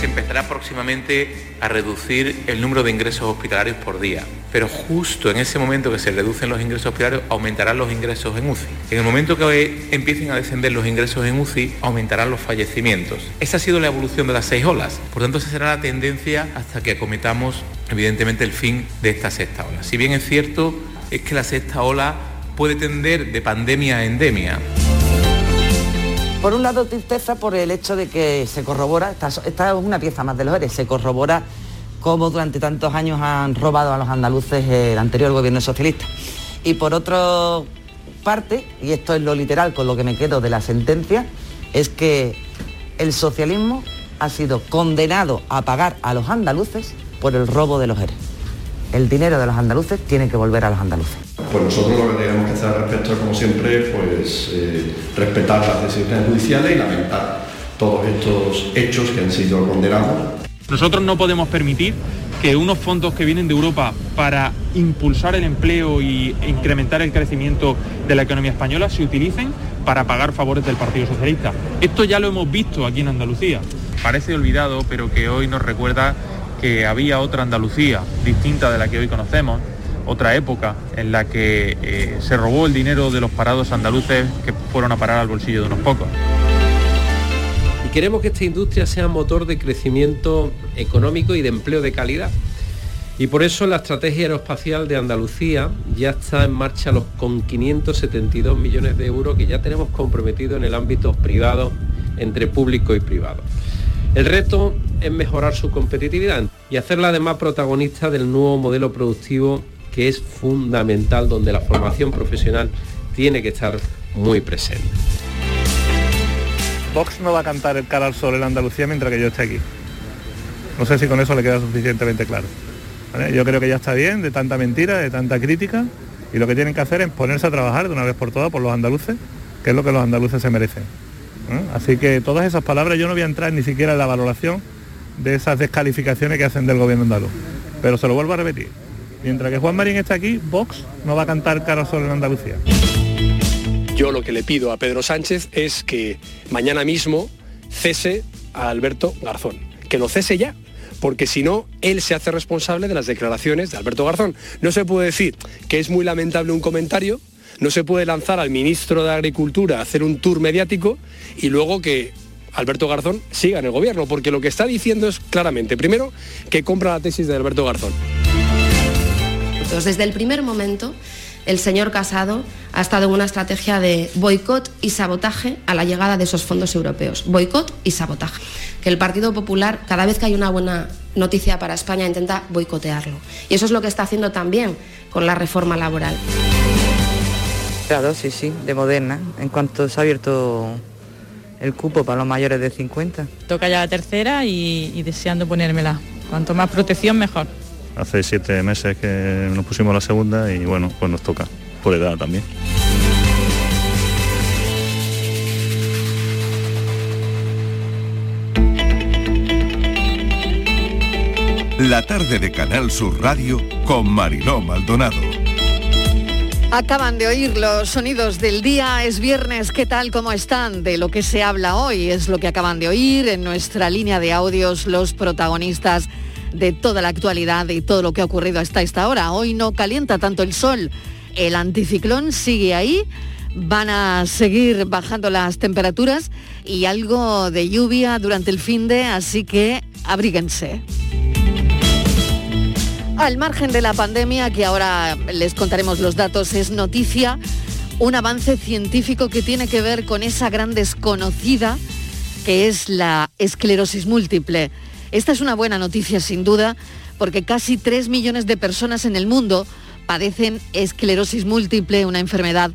Se empezará próximamente a reducir el número de ingresos hospitalarios por día, pero justo en ese momento que se reducen los ingresos hospitalarios aumentarán los ingresos en UCI. En el momento que empiecen a descender los ingresos en UCI aumentarán los fallecimientos. Esa ha sido la evolución de las seis olas, por tanto esa será la tendencia hasta que acometamos evidentemente el fin de esta sexta ola. Si bien es cierto, es que la sexta ola puede tender de pandemia a endemia. Por un lado, tristeza por el hecho de que se corrobora, esta, es una pieza más de los ERE, se corrobora cómo durante tantos años han robado a los andaluces el anterior gobierno socialista. Y por otra parte, y esto es lo literal con lo que me quedo de la sentencia, es que el socialismo ha sido condenado a pagar a los andaluces por el robo de los ERE. El dinero de los andaluces tiene que volver a los andaluces. Pues nosotros lo que tenemos que hacer al respecto es, como siempre, pues eh, respetar las decisiones judiciales y lamentar todos estos hechos que han sido condenados. Nosotros no podemos permitir que unos fondos que vienen de Europa para impulsar el empleo e incrementar el crecimiento de la economía española se utilicen para pagar favores del Partido Socialista. Esto ya lo hemos visto aquí en Andalucía. Parece olvidado, pero que hoy nos recuerda que había otra Andalucía distinta de la que hoy conocemos, otra época en la que eh, se robó el dinero de los parados andaluces que fueron a parar al bolsillo de unos pocos. Y queremos que esta industria sea motor de crecimiento económico y de empleo de calidad. Y por eso la estrategia aeroespacial de Andalucía ya está en marcha con 572 millones de euros que ya tenemos comprometidos en el ámbito privado, entre público y privado. El reto es mejorar su competitividad y hacerla además protagonista del nuevo modelo productivo que es fundamental, donde la formación profesional tiene que estar muy presente. Vox no va a cantar el cara al sol en Andalucía mientras que yo esté aquí. No sé si con eso le queda suficientemente claro. Yo creo que ya está bien de tanta mentira, de tanta crítica, y lo que tienen que hacer es ponerse a trabajar de una vez por todas por los andaluces, que es lo que los andaluces se merecen. Así que todas esas palabras yo no voy a entrar ni siquiera en la valoración de esas descalificaciones que hacen del gobierno andaluz. Pero se lo vuelvo a repetir. Mientras que Juan Marín está aquí, Vox no va a cantar cara solo en Andalucía. Yo lo que le pido a Pedro Sánchez es que mañana mismo cese a Alberto Garzón. Que lo cese ya porque si no, él se hace responsable de las declaraciones de Alberto Garzón. No se puede decir que es muy lamentable un comentario, no se puede lanzar al ministro de Agricultura a hacer un tour mediático y luego que Alberto Garzón siga en el gobierno, porque lo que está diciendo es claramente, primero, que compra la tesis de Alberto Garzón. Entonces, desde el primer momento, el señor Casado ha estado en una estrategia de boicot y sabotaje a la llegada de esos fondos europeos. Boicot y sabotaje. Que el Partido Popular, cada vez que hay una buena noticia para España, intenta boicotearlo. Y eso es lo que está haciendo también con la reforma laboral. Claro, sí, sí, de moderna. En cuanto se ha abierto el cupo para los mayores de 50. Toca ya la tercera y, deseando ponérmela. Cuanto más protección, mejor. Hace siete meses que nos pusimos la segunda y bueno, pues nos toca, por edad también. La tarde de Canal Sur Radio con Mariló Maldonado. Acaban de oír los sonidos del día, es viernes, ¿qué tal? ¿Cómo están? De lo que se habla hoy es lo que acaban de oír en nuestra línea de audios los protagonistas de toda la actualidad y todo lo que ha ocurrido hasta esta hora. Hoy no calienta tanto el sol, el anticiclón sigue ahí, van a seguir bajando las temperaturas y algo de lluvia durante el fin de, así que abríguense. Al margen de la pandemia, que ahora les contaremos los datos, es noticia un avance científico que tiene que ver con esa gran desconocida que es la esclerosis múltiple. Esta es una buena noticia sin duda porque casi 3 millones de personas en el mundo padecen esclerosis múltiple, una enfermedad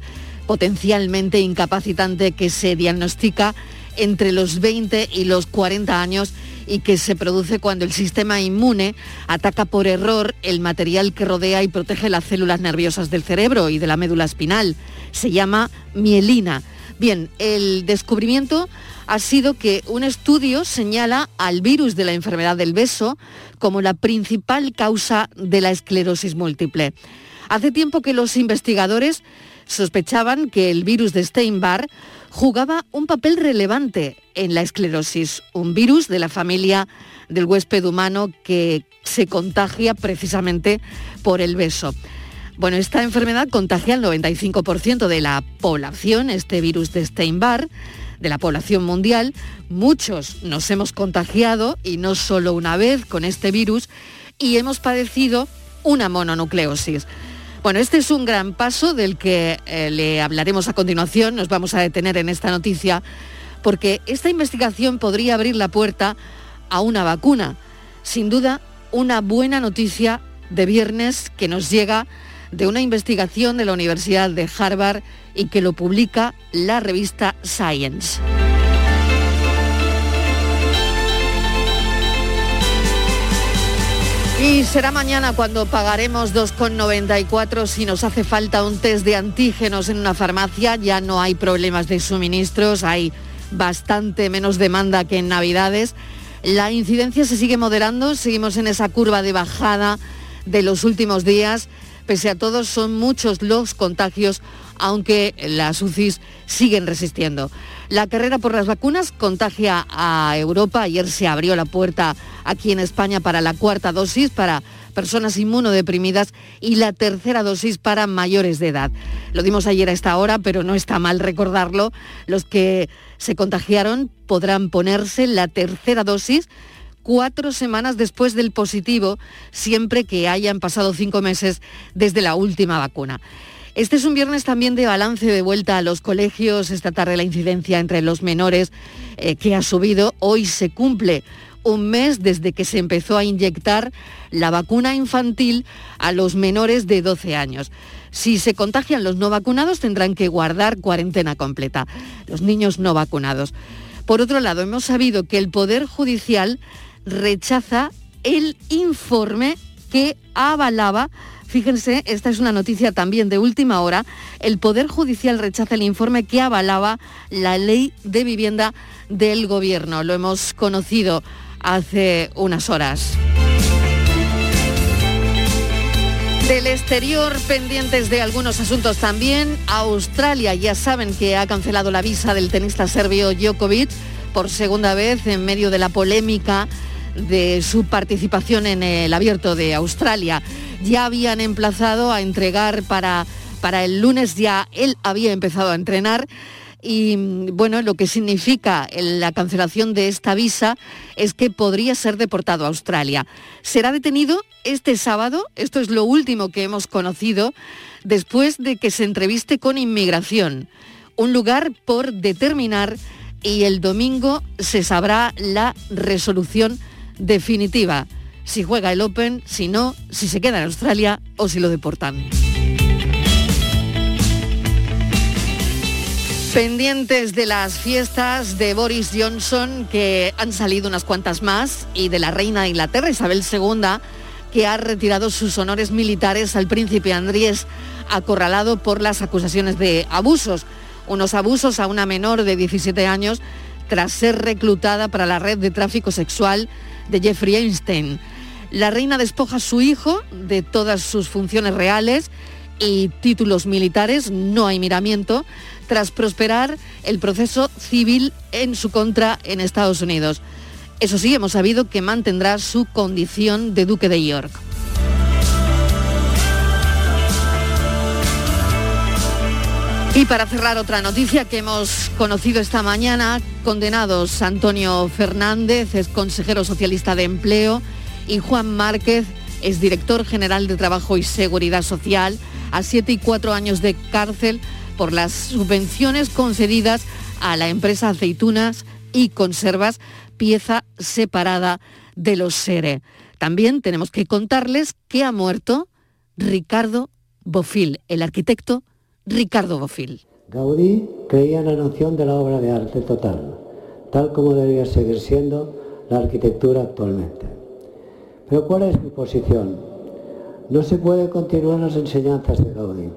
potencialmente incapacitante que se diagnostica entre los 20 y los 40 años y que se produce cuando el sistema inmune ataca por error el material que rodea y protege las células nerviosas del cerebro y de la médula espinal. Se llama mielina. Bien, el descubrimiento ha sido que un estudio señala al virus de la enfermedad del beso como la principal causa de la esclerosis múltiple. Hace tiempo que los investigadores sospechaban que el virus de Steinbar jugaba un papel relevante en la esclerosis, un virus de la familia del huésped humano que se contagia precisamente por el beso. Bueno, esta enfermedad contagia al 95% de la población, este virus de Steinbar, de la población mundial. Muchos nos hemos contagiado, y no solo una vez, con este virus, y hemos padecido una mononucleosis. Bueno, este es un gran paso del que eh, le hablaremos a continuación, nos vamos a detener en esta noticia, porque esta investigación podría abrir la puerta a una vacuna. Sin duda, una buena noticia de viernes que nos llega de una investigación de la Universidad de Harvard y que lo publica la revista Science. Y será mañana cuando pagaremos 2,94 si nos hace falta un test de antígenos en una farmacia. Ya no hay problemas de suministros, hay bastante menos demanda que en Navidades. La incidencia se sigue moderando, seguimos en esa curva de bajada de los últimos días. Pese a todo, son muchos los contagios, aunque las UCIs siguen resistiendo. La carrera por las vacunas contagia a Europa. Ayer se abrió la puerta aquí en España para la cuarta dosis para personas inmunodeprimidas y la tercera dosis para mayores de edad. Lo dimos ayer a esta hora, pero no está mal recordarlo. Los que se contagiaron podrán ponerse la tercera dosis cuatro semanas después del positivo, siempre que hayan pasado cinco meses desde la última vacuna. Este es un viernes también de balance de vuelta a los colegios. Esta tarde la incidencia entre los menores eh, que ha subido. Hoy se cumple un mes desde que se empezó a inyectar la vacuna infantil a los menores de 12 años. Si se contagian los no vacunados tendrán que guardar cuarentena completa, los niños no vacunados. Por otro lado, hemos sabido que el Poder Judicial rechaza el informe que avalaba Fíjense, esta es una noticia también de última hora. El Poder Judicial rechaza el informe que avalaba la ley de vivienda del Gobierno. Lo hemos conocido hace unas horas. Del exterior, pendientes de algunos asuntos también, Australia ya saben que ha cancelado la visa del tenista serbio Djokovic por segunda vez en medio de la polémica de su participación en el abierto de Australia. Ya habían emplazado a entregar para, para el lunes, ya él había empezado a entrenar y bueno, lo que significa la cancelación de esta visa es que podría ser deportado a Australia. Será detenido este sábado, esto es lo último que hemos conocido, después de que se entreviste con inmigración, un lugar por determinar y el domingo se sabrá la resolución definitiva. Si juega el Open, si no, si se queda en Australia o si lo deportan. Pendientes de las fiestas de Boris Johnson, que han salido unas cuantas más, y de la reina de Inglaterra, Isabel II, que ha retirado sus honores militares al príncipe Andrés, acorralado por las acusaciones de abusos. Unos abusos a una menor de 17 años tras ser reclutada para la red de tráfico sexual de Jeffrey Einstein. La reina despoja a su hijo de todas sus funciones reales y títulos militares, no hay miramiento, tras prosperar el proceso civil en su contra en Estados Unidos. Eso sí, hemos sabido que mantendrá su condición de duque de York. Y para cerrar otra noticia que hemos conocido esta mañana, condenados Antonio Fernández, es consejero socialista de empleo, y Juan Márquez, es director general de Trabajo y Seguridad Social, a siete y cuatro años de cárcel por las subvenciones concedidas a la empresa Aceitunas y Conservas, pieza separada de los SERE. También tenemos que contarles que ha muerto Ricardo Bofil, el arquitecto Ricardo Bofil. Gaudí creía en la noción de la obra de arte total, tal como debía seguir siendo la arquitectura actualmente. Pero ¿cuál es mi posición? No se puede continuar las enseñanzas de Gaudí,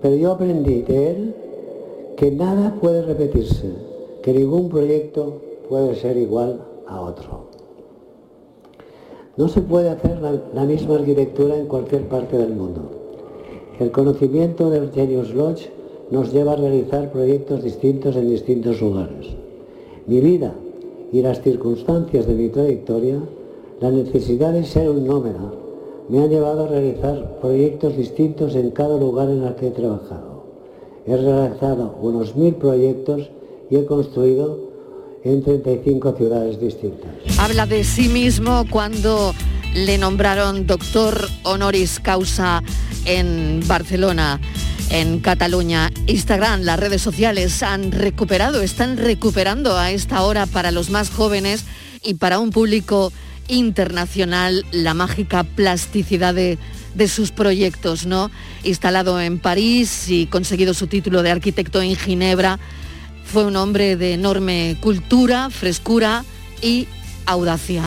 pero yo aprendí de él que nada puede repetirse, que ningún proyecto puede ser igual a otro. No se puede hacer la, misma arquitectura en cualquier parte del mundo. El conocimiento del Genius Lodge nos lleva a realizar proyectos distintos en distintos lugares. Mi vida y las circunstancias de mi trayectoria, la necesidad de ser un nómada, me han llevado a realizar proyectos distintos en cada lugar en el que he trabajado. He realizado unos mil proyectos y he construido en 35 ciudades distintas. Habla de sí mismo cuando le nombraron doctor honoris causa en Barcelona, en Cataluña. Instagram, las redes sociales han recuperado, están recuperando a esta hora para los más jóvenes y para un público internacional la mágica plasticidad de, de sus proyectos, ¿no? Instalado en París y conseguido su título de arquitecto en Ginebra, fue un hombre de enorme cultura, frescura y audacia.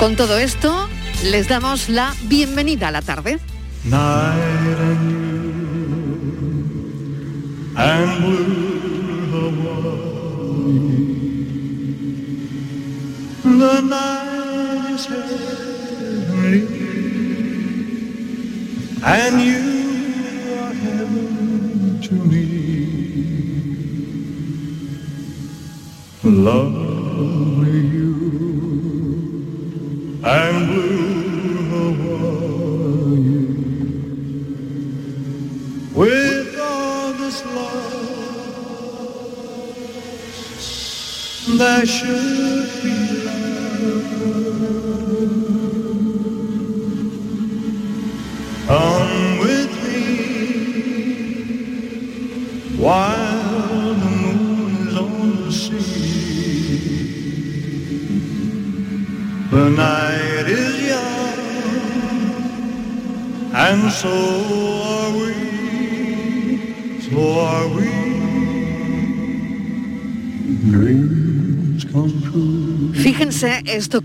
Con todo esto, les damos la bienvenida a la tarde. The night is heavenly, and you are heaven to me. Lovely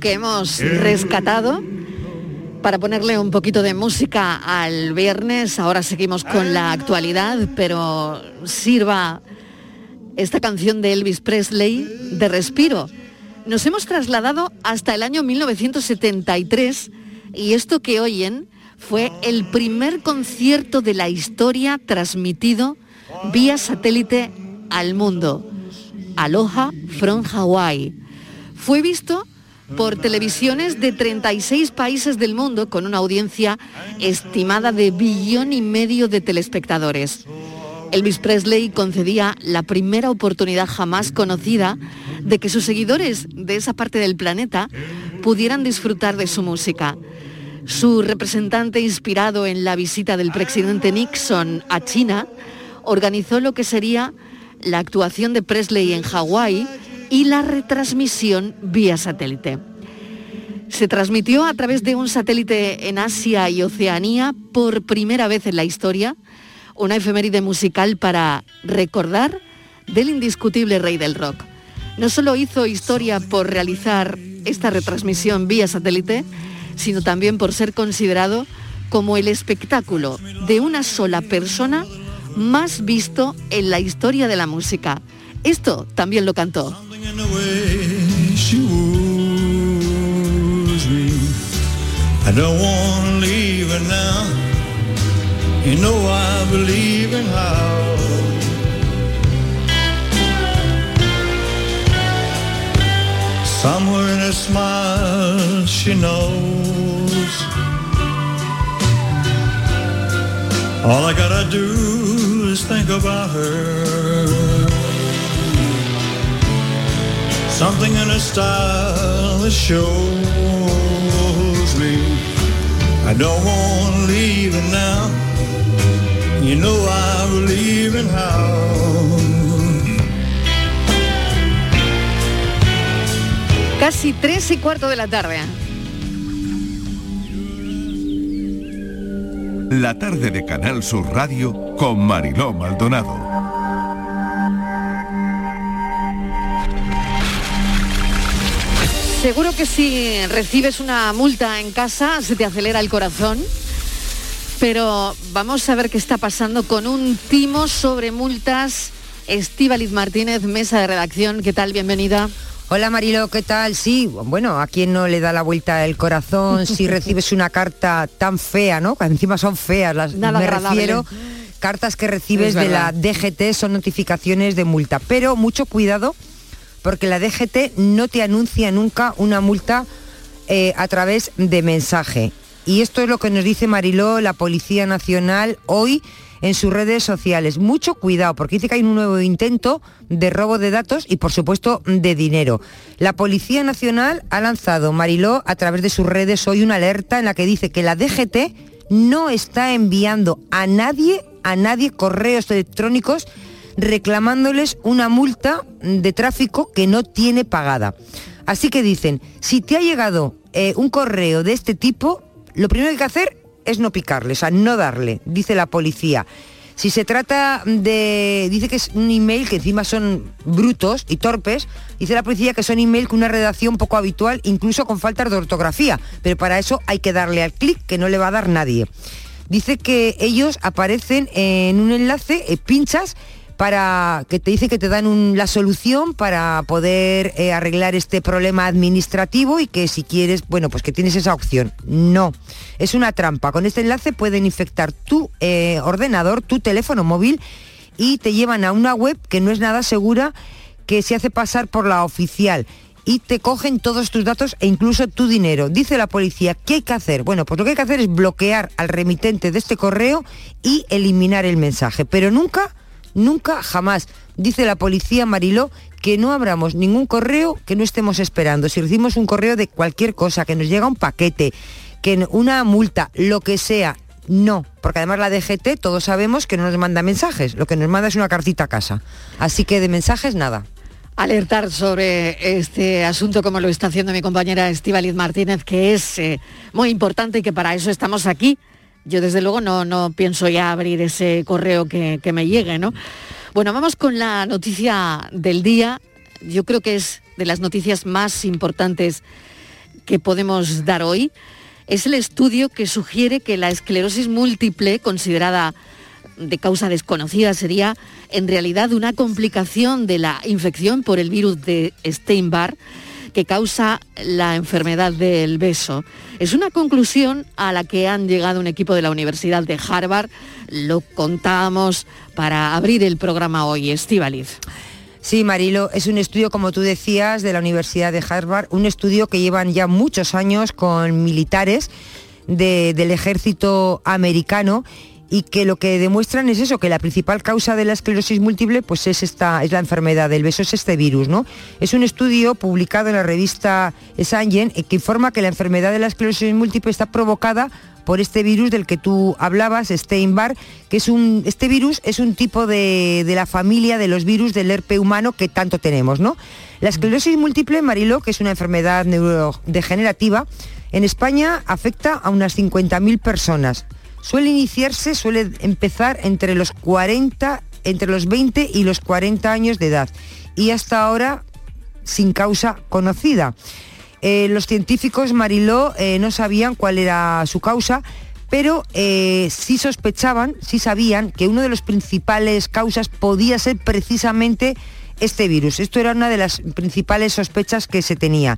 que hemos rescatado para ponerle un poquito de música al viernes. Ahora seguimos con la actualidad, pero sirva esta canción de Elvis Presley de respiro. Nos hemos trasladado hasta el año 1973 y esto que oyen fue el primer concierto de la historia transmitido vía satélite al mundo. Aloha from Hawaii. Fue visto por televisiones de 36 países del mundo con una audiencia estimada de billón y medio de telespectadores. Elvis Presley concedía la primera oportunidad jamás conocida de que sus seguidores de esa parte del planeta pudieran disfrutar de su música. Su representante inspirado en la visita del presidente Nixon a China organizó lo que sería la actuación de Presley en Hawái y la retransmisión vía satélite. Se transmitió a través de un satélite en Asia y Oceanía por primera vez en la historia, una efeméride musical para recordar del indiscutible rey del rock. No solo hizo historia por realizar esta retransmisión vía satélite, sino también por ser considerado como el espectáculo de una sola persona más visto en la historia de la música. Esto también lo cantó. In the way she woos me. I don't want to leave her now. You know I believe in how. Somewhere in her smile she knows. All I gotta do is think about her. Something in her style that shows me I don't want to leave her now. You know I believe in how. Casi tres y cuarto de la tarde. La tarde de Canal Sur Radio con Mariló Maldonado. Seguro que si recibes una multa en casa se te acelera el corazón, pero vamos a ver qué está pasando con un timo sobre multas. Estíbaliz Martínez, mesa de redacción, ¿qué tal? Bienvenida. Hola Marilo, ¿qué tal? Sí, bueno, a quién no le da la vuelta el corazón si recibes una carta tan fea, ¿no? Que encima son feas, las Nada me agradable. refiero. Cartas que recibes Es de la. DGT son notificaciones de multa, pero mucho cuidado porque la DGT no te anuncia nunca una multa eh, a través de mensaje. Y esto es lo que nos dice Mariló, la Policía Nacional, hoy en sus redes sociales. Mucho cuidado, porque dice que hay un nuevo intento de robo de datos y, por supuesto, de dinero. La Policía Nacional ha lanzado, Mariló, a través de sus redes hoy una alerta en la que dice que la DGT no está enviando a nadie, a nadie correos electrónicos reclamándoles una multa de tráfico que no tiene pagada. Así que dicen, si te ha llegado eh, un correo de este tipo, lo primero que hay que hacer es no picarle, o sea, no darle, dice la policía. Si se trata de, dice que es un email que encima son brutos y torpes, dice la policía que son email con una redacción poco habitual, incluso con faltas de ortografía, pero para eso hay que darle al clic que no le va a dar nadie. Dice que ellos aparecen en un enlace, eh, pinchas para que te dice que te dan la solución para poder eh, arreglar este problema administrativo y que si quieres, bueno, pues que tienes esa opción. No, es una trampa. Con este enlace pueden infectar tu eh, ordenador, tu teléfono móvil y te llevan a una web que no es nada segura, que se hace pasar por la oficial y te cogen todos tus datos e incluso tu dinero. Dice la policía, ¿qué hay que hacer? Bueno, pues lo que hay que hacer es bloquear al remitente de este correo y eliminar el mensaje, pero nunca Nunca, jamás, dice la policía Mariló, que no abramos ningún correo que no estemos esperando. Si recibimos un correo de cualquier cosa, que nos llega un paquete, que una multa, lo que sea, no. Porque además la DGT, todos sabemos que no nos manda mensajes, lo que nos manda es una cartita a casa. Así que de mensajes nada. alertar sobre este asunto como lo está haciendo mi compañera Estíbaliz Martínez, que es eh, muy importante y que para eso estamos aquí. Yo desde luego no, no pienso ya abrir ese correo que, que me llegue, ¿no? Bueno, vamos con la noticia del día. Yo creo que es de las noticias más importantes que podemos dar hoy. Es el estudio que sugiere que la esclerosis múltiple, considerada de causa desconocida, sería en realidad una complicación de la infección por el virus de Steinbar que causa la enfermedad del beso. Es una conclusión a la que han llegado un equipo de la Universidad de Harvard. Lo contábamos para abrir el programa hoy, Estivaliz. Sí, Marilo, es un estudio, como tú decías, de la Universidad de Harvard, un estudio que llevan ya muchos años con militares de- del ejército americano y que lo que demuestran es eso, que la principal causa de la esclerosis múltiple pues es esta es la enfermedad del beso, es este virus, ¿no? Es un estudio publicado en la revista Science eh, que informa que la enfermedad de la esclerosis múltiple está provocada por este virus del que tú hablabas, Steinbar, que es un este virus es un tipo de, de la familia de los virus del herpe humano que tanto tenemos, ¿no? La esclerosis múltiple, Marilo, que es una enfermedad neurodegenerativa, en España afecta a unas 50.000 personas. Suele iniciarse, suele empezar entre los 40, entre los 20 y los 40 años de edad y hasta ahora sin causa conocida. Eh, los científicos Mariló eh, no sabían cuál era su causa, pero eh, sí sospechaban, sí sabían que una de las principales causas podía ser precisamente este virus. Esto era una de las principales sospechas que se tenía.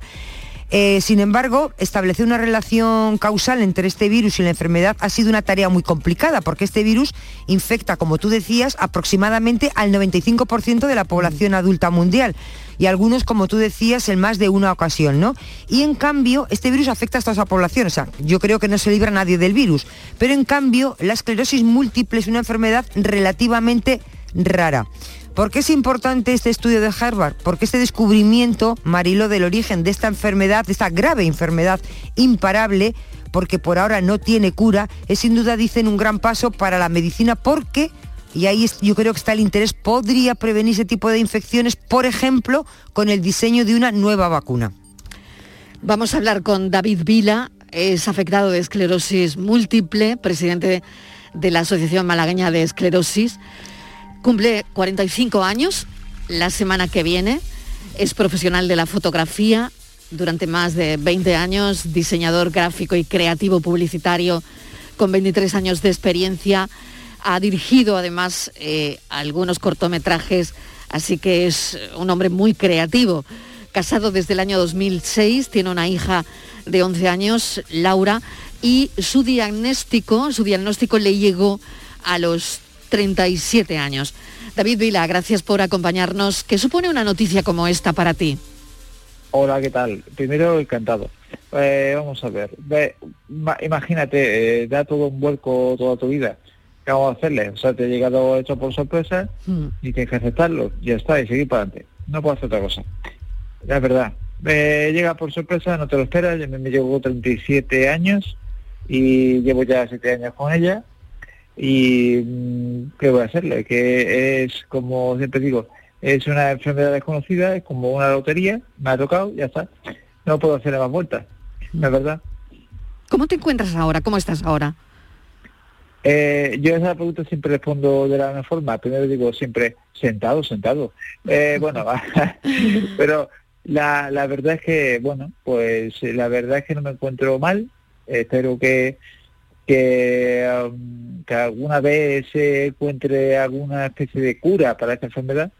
Eh, sin embargo, establecer una relación causal entre este virus y la enfermedad ha sido una tarea muy complicada porque este virus infecta, como tú decías, aproximadamente al 95% de la población adulta mundial y algunos, como tú decías, en más de una ocasión, ¿no? Y en cambio, este virus afecta a toda esa población, o sea, yo creo que no se libra nadie del virus, pero en cambio, la esclerosis múltiple es una enfermedad relativamente rara. ¿Por qué es importante este estudio de Harvard? Porque este descubrimiento, Marilo, del origen de esta enfermedad, de esta grave enfermedad imparable, porque por ahora no tiene cura, es sin duda, dicen, un gran paso para la medicina porque, y ahí yo creo que está el interés, podría prevenir ese tipo de infecciones, por ejemplo, con el diseño de una nueva vacuna. Vamos a hablar con David Vila, es afectado de esclerosis múltiple, presidente de la Asociación Malagueña de Esclerosis. Cumple 45 años la semana que viene, es profesional de la fotografía, durante más de 20 años, diseñador gráfico y creativo publicitario con 23 años de experiencia. Ha dirigido además eh, algunos cortometrajes, así que es un hombre muy creativo. Casado desde el año 2006, tiene una hija de 11 años, Laura, y su diagnóstico, su diagnóstico le llegó a los 37 años. David Vila, gracias por acompañarnos. ¿Qué supone una noticia como esta para ti? Hola, ¿qué tal? Primero, encantado. Eh, vamos a ver. Ve, ma- imagínate, eh, da todo un vuelco toda tu vida. ¿Qué vamos a hacerle? O sea, te ha llegado hecho por sorpresa y tienes que aceptarlo. Ya está, y seguir para adelante. No puedo hacer otra cosa. La verdad. Me llega por sorpresa, no te lo esperas. Yo me, me llevo 37 años y llevo ya 7 años con ella. Y mm, ¿qué voy a hacerle? Que es, como siempre digo, es una enfermedad desconocida, es como una lotería, me ha tocado, ya está. No puedo hacerle más vueltas, la verdad. ¿Cómo te encuentras ahora? ¿Cómo estás ahora? Eh, yo a esa pregunta siempre respondo de la misma forma. Primero digo siempre sentado, sentado. Eh, bueno, pero la, la verdad es que, bueno, pues la verdad es que no me encuentro mal. espero que que, um, que alguna vez se encuentre alguna especie de cura para esta enfermedad,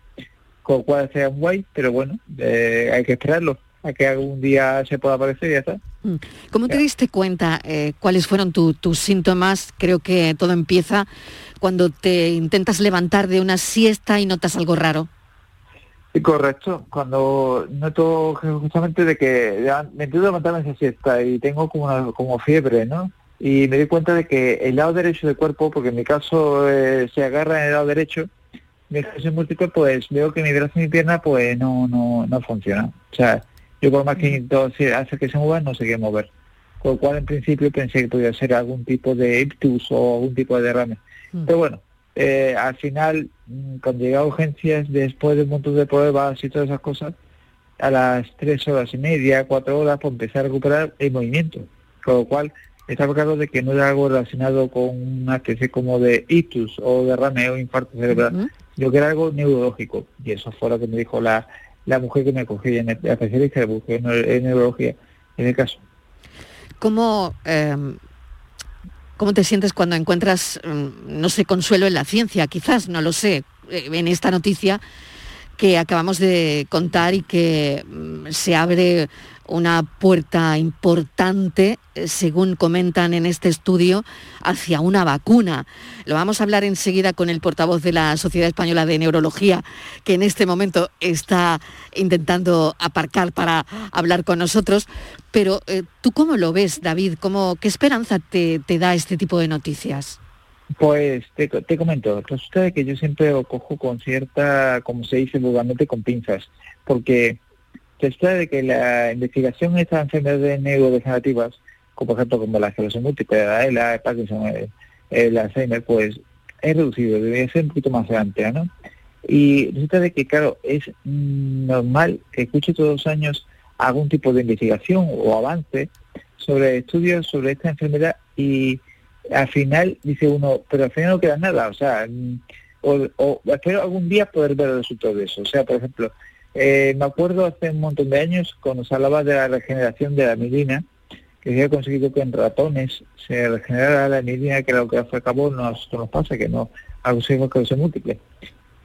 con cual sea un guay, pero bueno, eh, hay que esperarlo, a que algún día se pueda aparecer y ya está. Mm. ¿Cómo te diste cuenta eh, cuáles fueron tu- tus síntomas? Creo que todo empieza cuando te intentas levantar de una siesta y notas algo raro. Correcto, cuando noto justamente de que me intento levantarme esa siesta y tengo como, una- como fiebre, ¿no? Y me di cuenta de que el lado derecho del cuerpo, porque en mi caso eh, se agarra en el lado derecho, mi ejercicio múltiple, pues veo que mi brazo y mi pierna pues no, no, no funciona. O sea, yo por más que intento hacer hacer que se muevan, no sé qué mover. Con lo cual en principio pensé que podía ser algún tipo de ictus o algún tipo de derrame. Pero bueno, eh, al final, mm, cuando llegué a urgencias, después de un montón de pruebas y todas esas cosas, a las tres horas y media, cuatro horas, pues empecé a recuperar el movimiento. Con lo cual, estaba claro de que no era algo relacionado con una especie como de ictus o derrame o infarto cerebral, yo que era algo neurológico. Y eso fue lo que me dijo la, la mujer que me cogió en el, la especialista que busqué en, en neurología, en el caso. ¿Cómo, eh, ¿Cómo te sientes cuando encuentras, mm, no sé, consuelo en la ciencia? Quizás, no lo sé, eh, en esta noticia que acabamos de contar y que mm, se abre una puerta importante, eh, según comentan en este estudio, hacia una vacuna. Lo vamos a hablar enseguida con el portavoz de la Sociedad Española de Neurología, que en este momento está intentando aparcar para hablar con nosotros. Pero eh, tú cómo lo ves, David? ¿Cómo, ¿Qué esperanza te, te da este tipo de noticias? Pues te, co- te comento, resulta que yo siempre cojo con cierta, como se dice vulgarmente, con pinzas, porque resulta de que la investigación de estas enfermedades neurodegenerativas, como por ejemplo como la esclerosis múltiple, la ELA, el Parkinson, el, el Alzheimer, pues es reducido, debería ser un poquito más amplia, ¿no? Y resulta de que, claro, es normal que escuche todos los años algún tipo de investigación o avance sobre estudios sobre esta enfermedad y al final dice uno, pero al final no queda nada, o sea, mm, o, o espero algún día poder ver el resultado de eso. O sea, por ejemplo, eh, me acuerdo hace un montón de años cuando se hablaba de la regeneración de la mielina, que se había conseguido que en ratones se regenerara la mielina, que lo que al cabo nosotros nos pasa, que no conseguimos que sea múltiple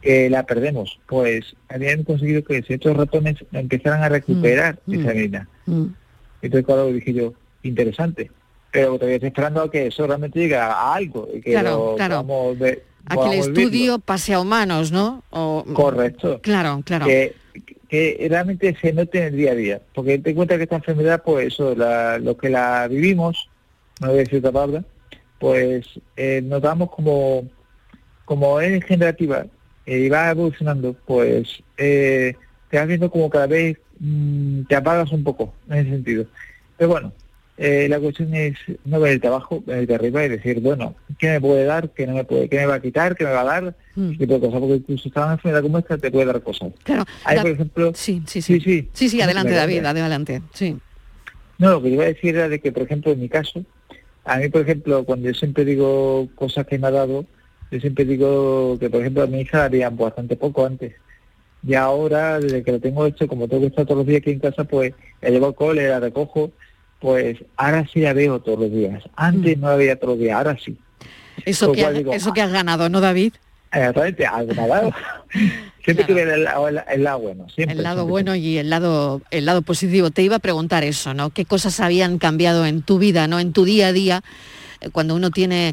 que la perdemos, pues habían conseguido que ciertos ratones empezaran a recuperar Mm, esa mielina. Entonces, claro, dije yo, interesante. Pero todavía estoy esperando a que eso realmente llegue a algo. Y que Claro, lo claro. podamos ver- A que el estudio pase a humanos, ¿no? O- Correcto. Claro, claro. Que, que realmente se note en el día a día. Porque te cuenta que esta enfermedad, pues eso, la, lo que la vivimos, no voy a decir otra palabra, pues eh, notamos como, como es generativa eh, y va evolucionando, pues eh, te vas viendo como cada vez mm, te apagas un poco en ese sentido. Pero bueno, eh, la cuestión es no ver el trabajo, el de arriba y decir, bueno, ¿qué me puede dar? ¿Qué no me puede? ¿Qué me va a quitar? ¿Qué me va a dar? Mm. Ese tipo de cosas, porque incluso esta una enfermedad como esta te puede dar cosas. Claro. Hay, por ejemplo... Sí, sí, sí. sí. Sí, sí, adelante, David, adelante. Sí. No, lo que iba a decir era de que, por ejemplo, en mi caso, a mí, por ejemplo, cuando yo siempre digo cosas que me ha dado, yo siempre digo que, por ejemplo, a mi hija veían bastante poco antes. Y ahora, desde que lo tengo hecho, como tengo que estar todos los días aquí en casa, pues la llevo al cole, la recojo, pues ahora sí la veo todos los días. Antes no la veía todos los días, ahora sí. Eso, Con que, ha- digo, eso que has ganado, ¿no, David? Exactamente, algo me ha dado. Siempre tuve el, lado- el- el lado bueno, siempre. El lado siempre. bueno y el lado, el lado positivo. Te iba a preguntar eso, ¿no? ¿Qué cosas habían cambiado en tu vida, ¿no? En tu día a día, eh, cuando uno tiene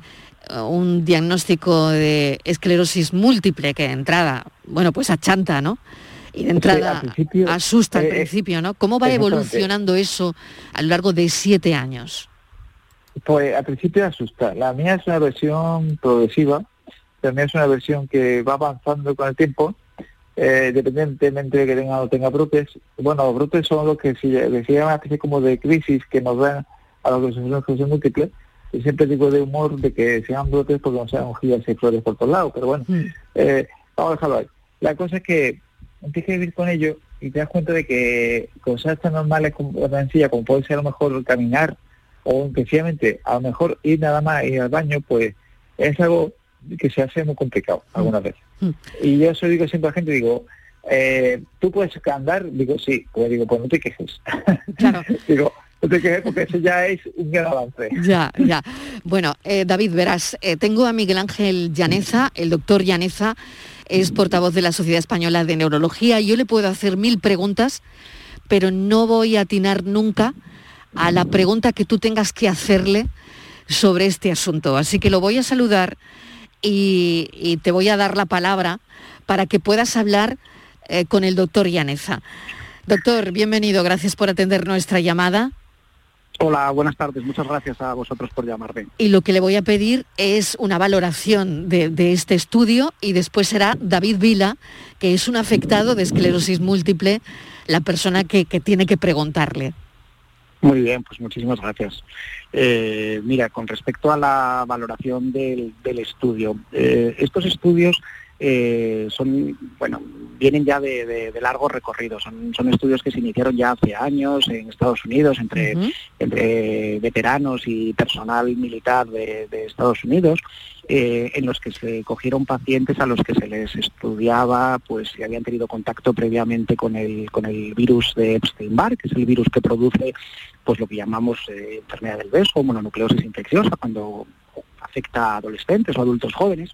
eh, un diagnóstico de esclerosis múltiple que de entrada, bueno, pues achanta, ¿no? Y de entrada principio, asusta al eh, principio, ¿no? ¿Cómo va evolucionando eso a lo largo de siete años? Pues al principio asusta. La mía es una versión progresiva, también es una versión que va avanzando con el tiempo, eh, independientemente de que tenga o no tenga brotes. Bueno, los brotes son los que se, que se llaman especie como de crisis que nos dan a los que sufrimos esclerosis múltiple. Y siempre digo de humor de que se llaman brotes porque no sean hojillas y flores por todos lados, pero bueno, eh, vamos a dejarlo ahí. La cosa es que empiezas a vivir con ello y te das cuenta de que cosas tan normales como tan sencillas como puede ser a lo mejor caminar o sencillamente a lo mejor ir nada más ir al baño, pues es algo que se hace muy complicado algunas veces. Y yo eso digo siempre a la gente, digo, eh, ¿tú puedes andar? Digo, sí. Pues digo, pues no te quejes. digo, no te quejes porque eso ya es un gran avance. Ya, ya. Bueno, eh, David, verás, eh, tengo a Miguel Ángel Llaneza, el doctor Llaneza es portavoz de la Sociedad Española de Neurología. Yo le puedo hacer mil preguntas, pero no voy a atinar nunca a la pregunta que tú tengas que hacerle sobre este asunto. Así que lo voy a saludar y, te voy a dar la palabra para que puedas hablar eh, con el doctor Llaneza. Doctor, bienvenido, gracias por atender nuestra llamada. Hola, buenas tardes. Muchas gracias a vosotros por llamarme. Y lo que le voy a pedir es una valoración de, de este estudio y después será David Vila, que es un afectado de esclerosis múltiple, la persona que, que tiene que preguntarle. Muy bien, pues muchísimas gracias. Eh, mira, con respecto a la valoración del, del estudio, eh, estos estudios eh, son, bueno, vienen ya de, de- de largo recorrido. Son, son estudios que se iniciaron ya hace años en Estados Unidos entre, entre veteranos y personal militar de, de Estados Unidos, eh, en los que se cogieron pacientes a los que se les estudiaba, pues si habían tenido contacto previamente con el, con el virus de Epstein-Barr, que es el virus que produce pues lo que llamamos eh, enfermedad del beso, mononucleosis infecciosa, cuando afecta a adolescentes o adultos jóvenes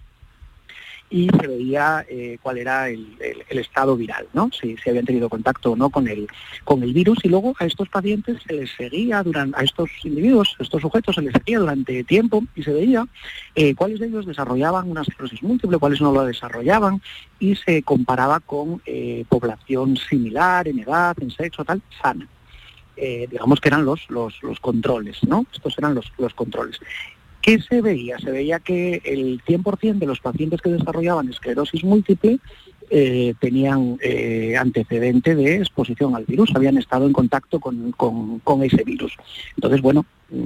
y se veía eh, cuál era el, estado viral, ¿no? Si, si habían tenido contacto o no con el, con el virus y luego a estos pacientes se les seguía durante, a estos individuos, a estos sujetos se les seguía durante tiempo y se veía eh, cuáles de ellos desarrollaban una esclerosis múltiple, cuáles no lo desarrollaban y se comparaba con eh, población similar en edad, en sexo, tal, sana. Digamos que eran los, los, los controles, ¿no? Estos eran los, los controles. ¿Qué se veía? Se veía que el 100% de los pacientes que desarrollaban esclerosis múltiple eh, tenían eh, antecedente de exposición al virus, habían estado en contacto con, con- ese virus. Entonces, bueno,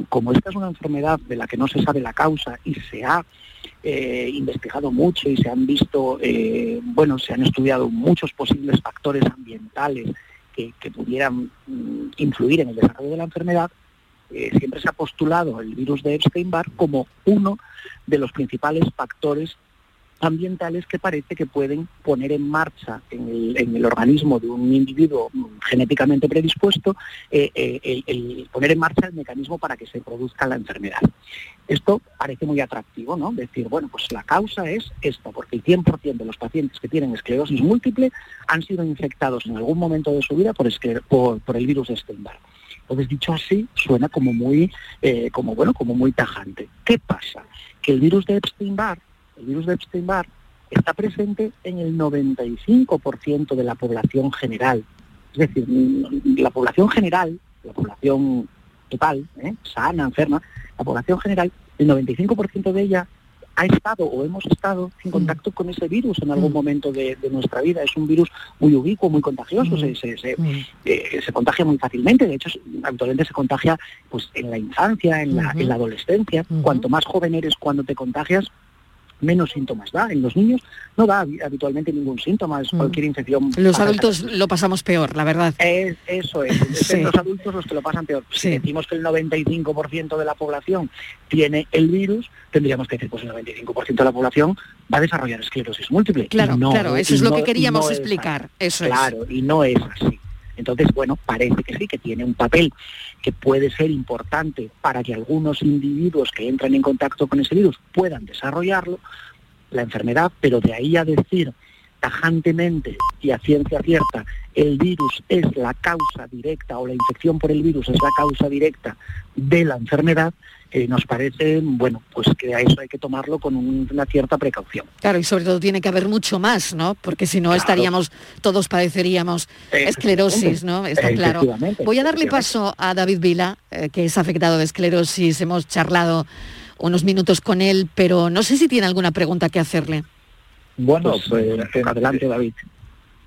como esta es una enfermedad de la que no se sabe la causa y se ha eh, investigado mucho y se han visto, bueno, se han estudiado muchos posibles factores ambientales que, que pudieran mm, influir en el desarrollo de la enfermedad, eh, siempre se ha postulado el virus de Epstein-Barr como uno de los principales factores ambientales que parece que pueden poner en marcha en el, en el organismo de un individuo genéticamente predispuesto eh, eh, el, poner en marcha el mecanismo para que se produzca la enfermedad. Esto parece muy atractivo, ¿no? Decir, bueno, pues la causa es esta, porque el 100% de los pacientes que tienen esclerosis múltiple han sido infectados en algún momento de su vida por, por el virus de Epstein-Barr. Entonces, dicho así, suena como muy, eh, como bueno, como muy tajante. ¿Qué pasa? Que el virus de Epstein-Barr, el virus de Epstein-Barr, está presente en el 95% de la población general. Es decir, mm, la población general, la población total, ¿eh? sana, enferma, la población general, el 95% de ella ha estado o hemos estado en contacto con ese virus en algún momento de, de nuestra vida. Es un virus muy ubicuo, muy contagioso, se, se- se- eh, se contagia muy fácilmente. De hecho, habitualmente se contagia pues en la infancia, en la, en la adolescencia. Cuanto más joven eres cuando te contagias, menos síntomas da. En los niños no da habi- habitualmente ningún síntoma, es cualquier infección. Los adultos lo pasamos peor, la verdad. es- eso es, es Sí. los adultos los que lo pasan peor. Si decimos que el 95% de la población tiene el virus, tendríamos que decir pues el 95% de la población va a desarrollar esclerosis múltiple. Claro, no- claro, eso es lo no- que queríamos no es explicar. Eso así. es. Claro, y no es así. Entonces, bueno, parece que sí, que tiene un papel que puede ser importante para que algunos individuos que entran en contacto con ese virus puedan desarrollarlo, la enfermedad, pero de ahí a decir tajantemente y a ciencia cierta el virus es la causa directa o la infección por el virus es la causa directa de la enfermedad, eh, nos parece, bueno, pues que a eso hay que tomarlo con un- una cierta precaución. Claro, y sobre todo tiene que haber mucho más, ¿no? Porque si no estaríamos, todos padeceríamos esclerosis, ¿no? Está claro. Voy a darle paso a David Vila, eh, que es afectado de esclerosis. Hemos charlado unos minutos con él, pero no sé si tiene alguna pregunta que hacerle. Bueno, Pues, pues, adelante, David.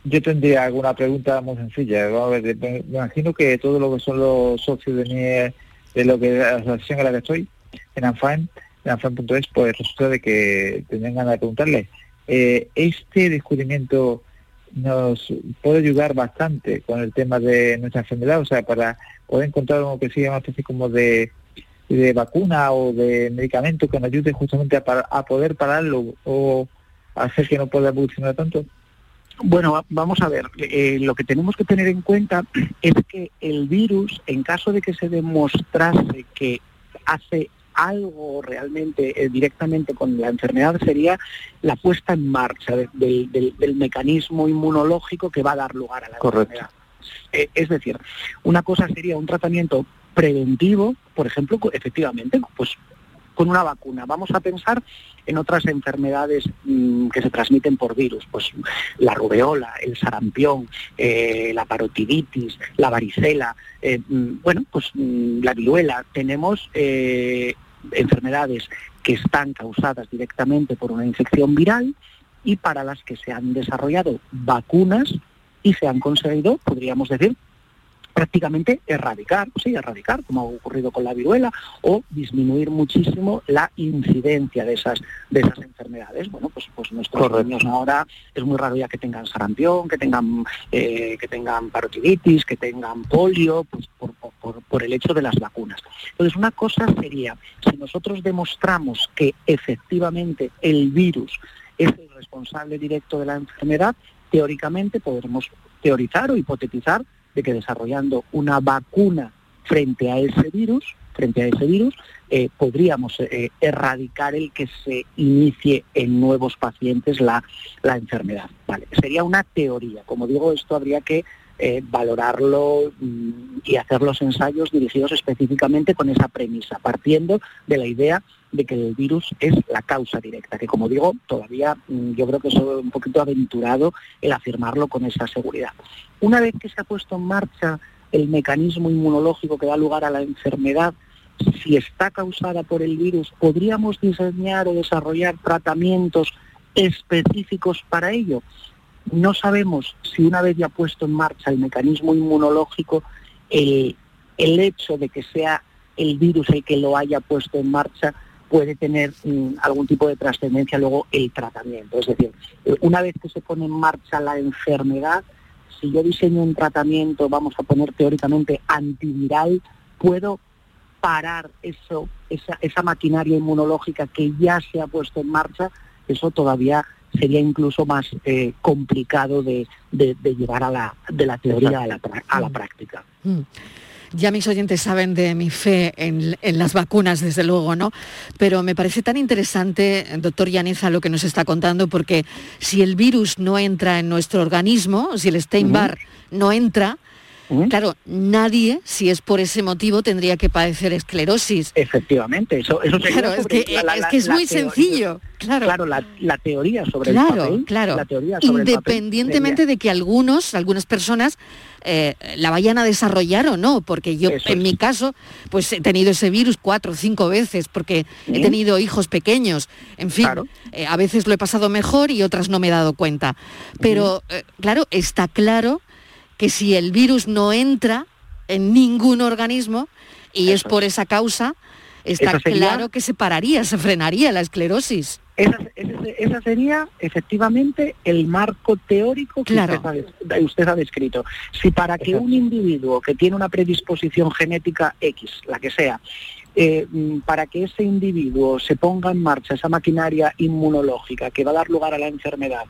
Yo tendría alguna pregunta muy sencilla. Vamos a ver, me me imagino que todo lo que son los socios de mi de lo que la asociación en la que estoy, en ANFAM, en ANFAM.es, pues resulta de que tendrían ganas de preguntarle. eh, este descubrimiento nos puede ayudar bastante con el tema de nuestra enfermedad, o sea, para poder encontrar algo que sea una especie como de, de vacuna o de medicamento que nos ayude justamente a, par- a poder pararlo o hacer que no pueda evolucionar tanto. Bueno, va- vamos a ver, eh, lo que tenemos que tener en cuenta es que el virus, en caso de que se demostrase que hace algo realmente eh, directamente con la enfermedad, sería la puesta en marcha de- del, del- del mecanismo inmunológico que va a dar lugar a la enfermedad. Eh, es decir, una cosa sería un tratamiento preventivo, por ejemplo, efectivamente, pues con una vacuna. Vamos a pensar en otras enfermedades mm, que se transmiten por virus, pues la rubeola, el sarampión, eh, la parotiditis, la varicela, eh, mm, bueno, pues mm, la viruela. Tenemos eh, enfermedades que están causadas directamente por una infección viral y para las que se han desarrollado vacunas y se han conseguido, podríamos decir, prácticamente erradicar, sí, erradicar, como ha ocurrido con la viruela, o disminuir muchísimo la incidencia de esas, de esas enfermedades. Bueno, pues, pues nuestros Correcto. niños ahora es muy raro ya que tengan sarampión, que tengan, eh, que tengan parotiditis, que tengan polio, pues por, por- por- por el hecho de las vacunas. Entonces, una cosa sería, si nosotros demostramos que efectivamente el virus es el responsable directo de la enfermedad, teóricamente podremos teorizar o hipotetizar de que desarrollando una vacuna frente a ese virus, frente a ese virus, eh, podríamos eh, erradicar el que se inicie en nuevos pacientes la, la enfermedad. Vale, sería una teoría. Como digo, esto habría que eh, valorarlo mm, y hacer los ensayos dirigidos específicamente con esa premisa, partiendo de la idea de que el virus es la causa directa, que como digo, todavía mm, yo creo que es un poquito aventurado el afirmarlo con esa seguridad. Una vez que se ha puesto en marcha el mecanismo inmunológico que da lugar a la enfermedad, si está causada por el virus, ¿podríamos diseñar o desarrollar tratamientos específicos para ello? No sabemos si una vez ya puesto en marcha el mecanismo inmunológico, el, el hecho de que sea el virus el que lo haya puesto en marcha puede tener mm, algún tipo de trascendencia luego el tratamiento. Es decir, eh, una vez que se pone en marcha la enfermedad, si yo diseño un tratamiento, vamos a poner teóricamente antiviral, puedo parar eso, esa, esa maquinaria inmunológica que ya se ha puesto en marcha, eso todavía sería incluso más eh, complicado de, de- de llevar a la, de la teoría a la, a la práctica. Mm. Ya mis oyentes saben de mi fe en, en las vacunas, desde luego, ¿no? Pero me parece tan interesante, doctor Yaniza, lo que nos está contando, porque si el virus no entra en nuestro organismo, si el Steinbar no entra, claro, nadie, si es por ese motivo, tendría que padecer esclerosis. Efectivamente, eso, eso Claro, es que, la- la- es, que es la muy sencillo. Claro, la, la teoría sobre el claro, papel, claro. la teoría sobre el papel Independientemente de que algunos, algunas personas eh, la vayan a desarrollar o no, porque yo Eso en mi caso, pues he tenido ese virus cuatro o cinco veces, porque he tenido hijos pequeños, en fin, Claro. eh, a veces lo he pasado mejor y otras no me he dado cuenta. Pero eh, claro, está claro que si el virus no entra en ningún organismo y es por esa causa, está Esa sería- claro que se pararía, se frenaría la esclerosis. Esa, sería efectivamente el marco teórico que Claro. usted, ha, des- usted ha descrito. Si para que un individuo que tiene una predisposición genética X, la que sea, eh, mm, para que ese individuo se ponga en marcha esa maquinaria inmunológica que va a dar lugar a la enfermedad,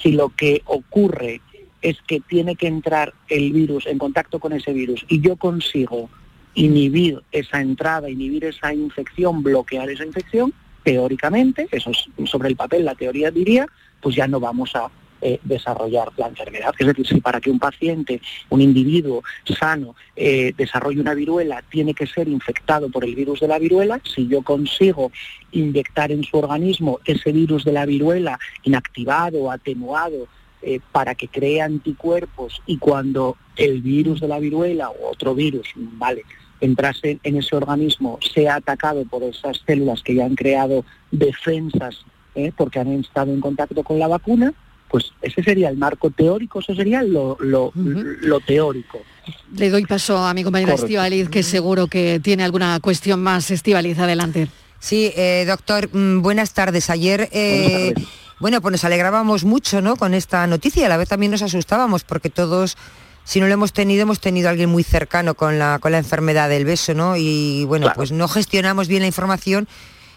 si lo que ocurre es que tiene que entrar el virus en contacto con ese virus y yo consigo inhibir esa entrada, inhibir esa infección, bloquear esa infección, teóricamente, eso es sobre el papel la teoría diría, pues ya no vamos a eh, desarrollar la enfermedad. Es decir, si para que un paciente, un individuo sano, eh, desarrolle una viruela, tiene que ser infectado por el virus de la viruela, si yo consigo inyectar en su organismo ese virus de la viruela inactivado atenuado eh, para que cree anticuerpos y cuando el virus de la viruela o otro virus, vale, entrase en ese organismo, sea atacado por esas células que ya han creado defensas eh, porque han estado en contacto con la vacuna, pues ese sería el marco teórico, eso sería lo, lo, lo teórico. Le doy paso a mi compañera. Estivaliz, que seguro que tiene alguna cuestión más. Estivaliz, adelante. Sí, eh, doctor, mm, buenas tardes. Ayer, eh, bueno, pues nos alegrábamos mucho, ¿no? Con esta noticia y a la vez también nos asustábamos porque todos, si no lo hemos tenido, hemos tenido a alguien muy cercano con la, con la enfermedad del beso, ¿no? Y bueno, pues no gestionamos bien la información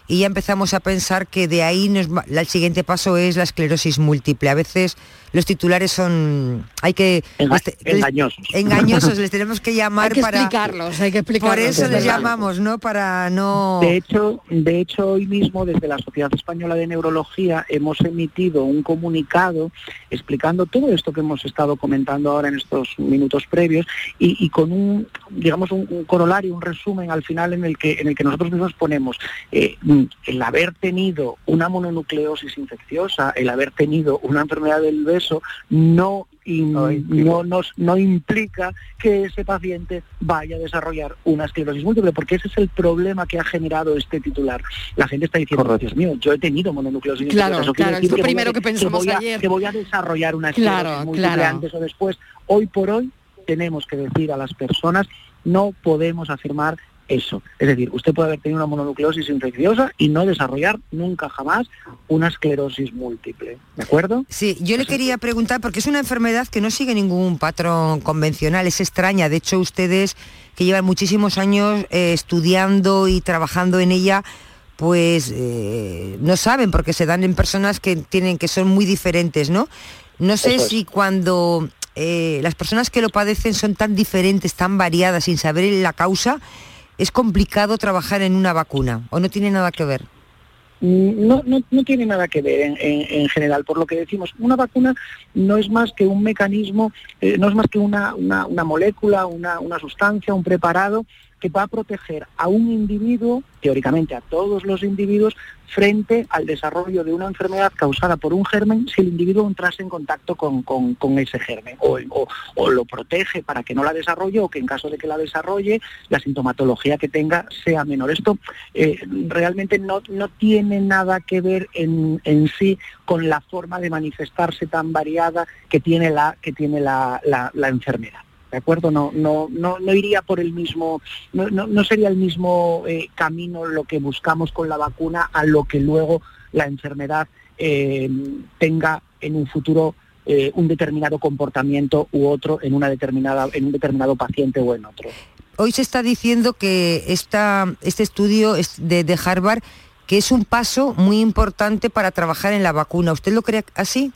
y ya empezamos a pensar que de ahí nos el siguiente paso es la esclerosis múltiple. A veces los titulares son, hay que... Enga- les- les- engañosos. engañosos, les tenemos que llamar Hay que para... explicarlos, hay que explicarlos. Por eso es les verdad. llamamos, ¿no? Para no... De hecho, de hecho, hoy mismo desde la Sociedad Española de Neurología hemos emitido un comunicado explicando todo esto que hemos estado comentando ahora en estos minutos previos y, y con un, digamos, un, un corolario, un resumen al final en el que en el que nosotros mismos ponemos eh, el haber tenido una mononucleosis infecciosa, el haber tenido una enfermedad del beso, no in- no, nos- no implica que ese paciente vaya a desarrollar una esclerosis múltiple, porque ese es el problema que ha generado este titular. La gente está diciendo, Dios mío, yo he tenido mononucleosis Claro, eso claro, es lo que voy a primero que pensamos voy a- ayer. que voy a desarrollar una esclerosis Claro, múltiple claro. antes o después. Hoy por hoy tenemos que decir a las personas, no podemos afirmar eso. Es decir, usted puede haber tenido una mononucleosis infecciosa y no desarrollar nunca jamás una esclerosis múltiple. ¿De acuerdo? Sí, yo le quería preguntar, porque es una enfermedad que no sigue ningún patrón convencional, es extraña. De hecho, ustedes que llevan muchísimos años eh, estudiando y trabajando en ella, pues eh, no saben, porque se dan en personas que tienen, que son muy diferentes, ¿no? No sé es. si cuando eh, las personas que lo padecen son tan diferentes, tan variadas, sin saber la causa, es complicado trabajar en una vacuna, o no tiene nada que ver. Mm, No, no, no tiene nada que ver en, en- en general, por lo que decimos, una vacuna no es más que un mecanismo, eh, no es más que una, una- una molécula, una, una sustancia, un preparado que va a proteger a un individuo, teóricamente a todos los individuos, frente al desarrollo de una enfermedad causada por un germen si el individuo entrase en contacto con, ese germen, o, lo protege para que no la desarrolle o que en caso de que la desarrolle, la sintomatología que tenga sea menor. Esto eh, realmente no, no tiene nada que ver en, sí con la forma de manifestarse tan variada que tiene la, que tiene la enfermedad. ¿De acuerdo? No, no, no, iría por el mismo, no, sería el mismo eh, camino lo que buscamos con la vacuna a lo que luego la enfermedad eh, tenga en un futuro eh, un determinado comportamiento u otro en una determinada, en un determinado paciente o en otro. Hoy se está diciendo que esta, este estudio es de, de Harvard que es un paso muy importante para trabajar en la vacuna. ¿Usted lo cree así?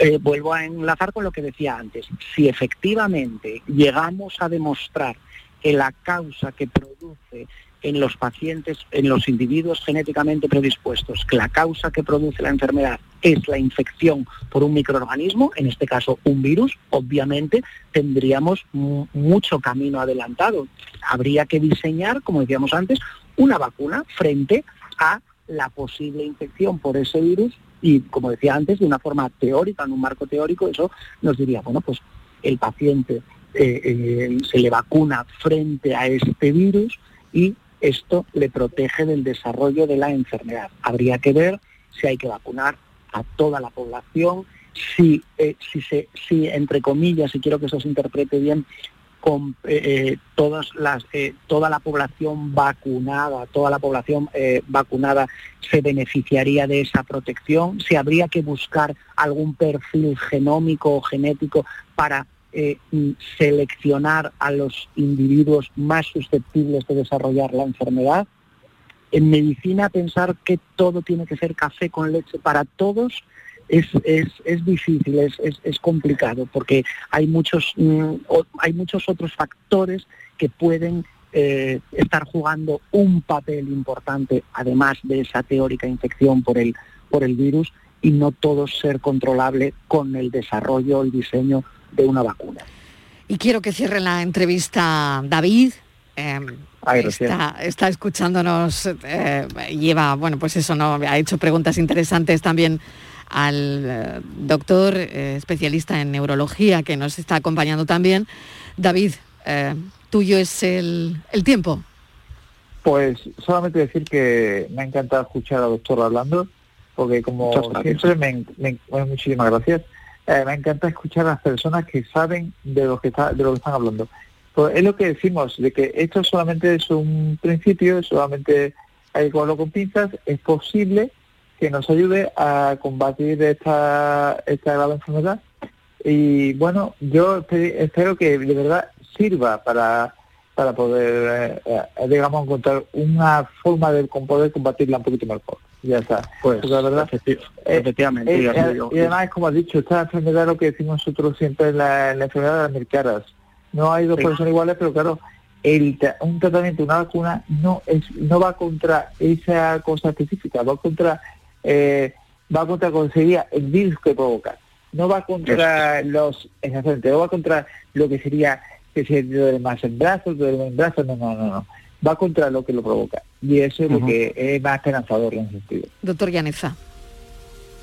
Eh, vuelvo a enlazar con lo que decía antes. Si efectivamente llegamos a demostrar que la causa que produce en los pacientes, en los individuos genéticamente predispuestos, que la causa que produce la enfermedad es la infección por un microorganismo, en este caso un virus, obviamente tendríamos mu- mucho camino adelantado. Habría que diseñar, como decíamos antes, una vacuna frente a la posible infección por ese virus y, como decía antes, de una forma teórica, en un marco teórico, eso nos diría, bueno, pues el paciente eh, eh, se le vacuna frente a este virus y esto le protege del desarrollo de la enfermedad. Habría que ver si hay que vacunar a toda la población, si, eh, si, se, si entre comillas, y quiero que eso se interprete bien, con eh, eh, todas las, eh, toda la población vacunada, toda la población eh, vacunada se beneficiaría de esa protección, si habría que buscar algún perfil genómico o genético para eh, mm, seleccionar a los individuos más susceptibles de desarrollar la enfermedad. En medicina pensar que todo tiene que ser café con leche para todos es, es, es difícil, es, es, es complicado, porque hay muchos, mm, hay muchos otros factores que pueden eh, estar jugando un papel importante, además de esa teórica infección por el, por el virus, y no todo ser controlable con el desarrollo, el diseño de una vacuna. Y quiero que cierre la entrevista David. eh, está, está escuchándonos, eh, lleva, bueno, pues eso, ¿no? Ha hecho preguntas interesantes también al eh, doctor eh, especialista en neurología que nos está acompañando también. David, eh, tuyo es el, el tiempo. Pues solamente decir que me ha encantado escuchar al doctor hablando, porque como siempre, me, bueno, muchísimas gracias, Eh, me encanta escuchar a las personas que saben de lo que, está, de lo que están hablando. Pues es lo que decimos, de que esto solamente es un principio, solamente hay que con pinzas, es posible que nos ayude a combatir esta, esta grave enfermedad. Y bueno, yo espe- espero que de verdad sirva para, para poder, eh, eh, digamos, encontrar una forma de poder combatirla un poquito mejor. Ya está. Pues, Porque la verdad, eh, efectivamente, eh, ya te digo. y además, como has dicho, esta enfermedad es lo que decimos nosotros siempre en la, en la enfermedad de las mil caras. No hay dos Sí. personas iguales, pero claro, el, un tratamiento, una vacuna, no es no va contra esa cosa específica, va contra eh, va contra como sería el virus que provoca. No va contra los, exactamente, no va contra lo que sería que se duele más en brazos, duele en brazos, no, no, no, no. Va contra lo que lo provoca. Y eso es lo que es más esperanzador en ese sentido. Doctor Llaneza.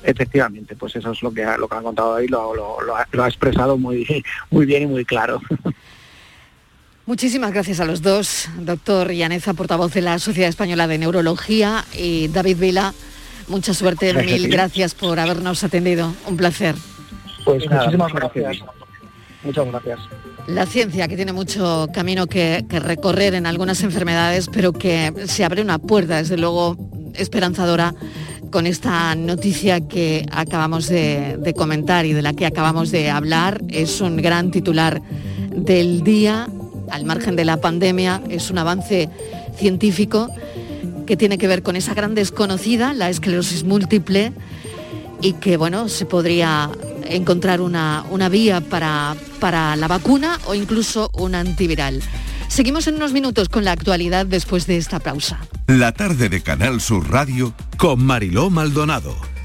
Efectivamente, pues eso es lo que ha, lo que han contado ahí, lo, lo- lo ha, lo ha expresado muy, muy bien y muy claro. Muchísimas gracias a los dos, doctor Llaneza, portavoz de la Sociedad Española de Neurología, y David Vila. Mucha suerte, Gracias mil gracias por habernos atendido. Un placer. Pues nada, muchísimas muchas gracias. Muchas gracias. La ciencia, que tiene mucho camino que, que recorrer en algunas enfermedades, pero que se abre una puerta, desde luego, esperanzadora con esta noticia que acabamos de, de comentar y de la que acabamos de hablar. Es un gran titular del día, al margen de la pandemia, es un avance científico que tiene que ver con esa gran desconocida, la esclerosis múltiple, y que bueno, se podría encontrar una, una vía para, para la vacuna o incluso un antiviral. Seguimos en unos minutos con la actualidad después de esta pausa. La tarde de Canal Sur Radio con Mariló Maldonado.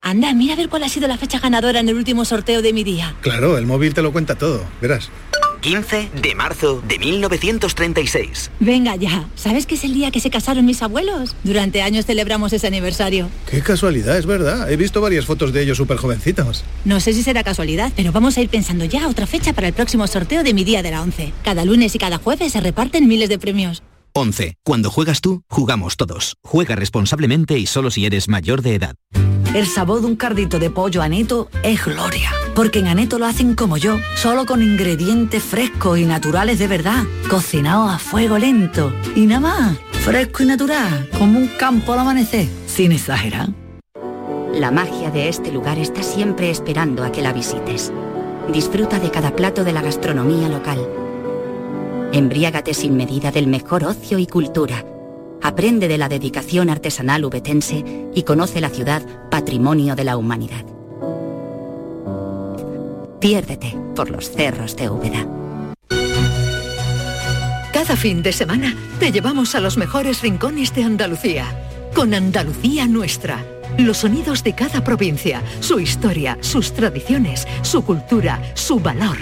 Anda, mira a ver cuál ha sido la fecha ganadora en el último sorteo de mi día. Claro, el móvil te lo cuenta todo, verás. 15 de marzo de 1936. Venga ya, ¿sabes que es el día que se casaron mis abuelos? Durante años celebramos ese aniversario. Qué casualidad, es verdad. He visto varias fotos de ellos súper jovencitos. No sé si será casualidad, pero vamos a ir pensando ya otra fecha para el próximo sorteo de mi día de la 11. Cada lunes y cada jueves se reparten miles de premios. 11. Cuando juegas tú, jugamos todos. Juega responsablemente y solo si eres mayor de edad. El sabor de un cardito de pollo aneto es gloria, porque en aneto lo hacen como yo, solo con ingredientes frescos y naturales de verdad, cocinados a fuego lento. Y nada más, fresco y natural, como un campo al amanecer, sin exagerar. La magia de este lugar está siempre esperando a que la visites. Disfruta de cada plato de la gastronomía local. Embriágate sin medida del mejor ocio y cultura. Aprende de la dedicación artesanal ubetense y conoce la ciudad patrimonio de la humanidad. Piérdete por los cerros de Úbeda. Cada fin de semana te llevamos a los mejores rincones de Andalucía, con Andalucía Nuestra. Los sonidos de cada provincia, su historia, sus tradiciones, su cultura, su valor.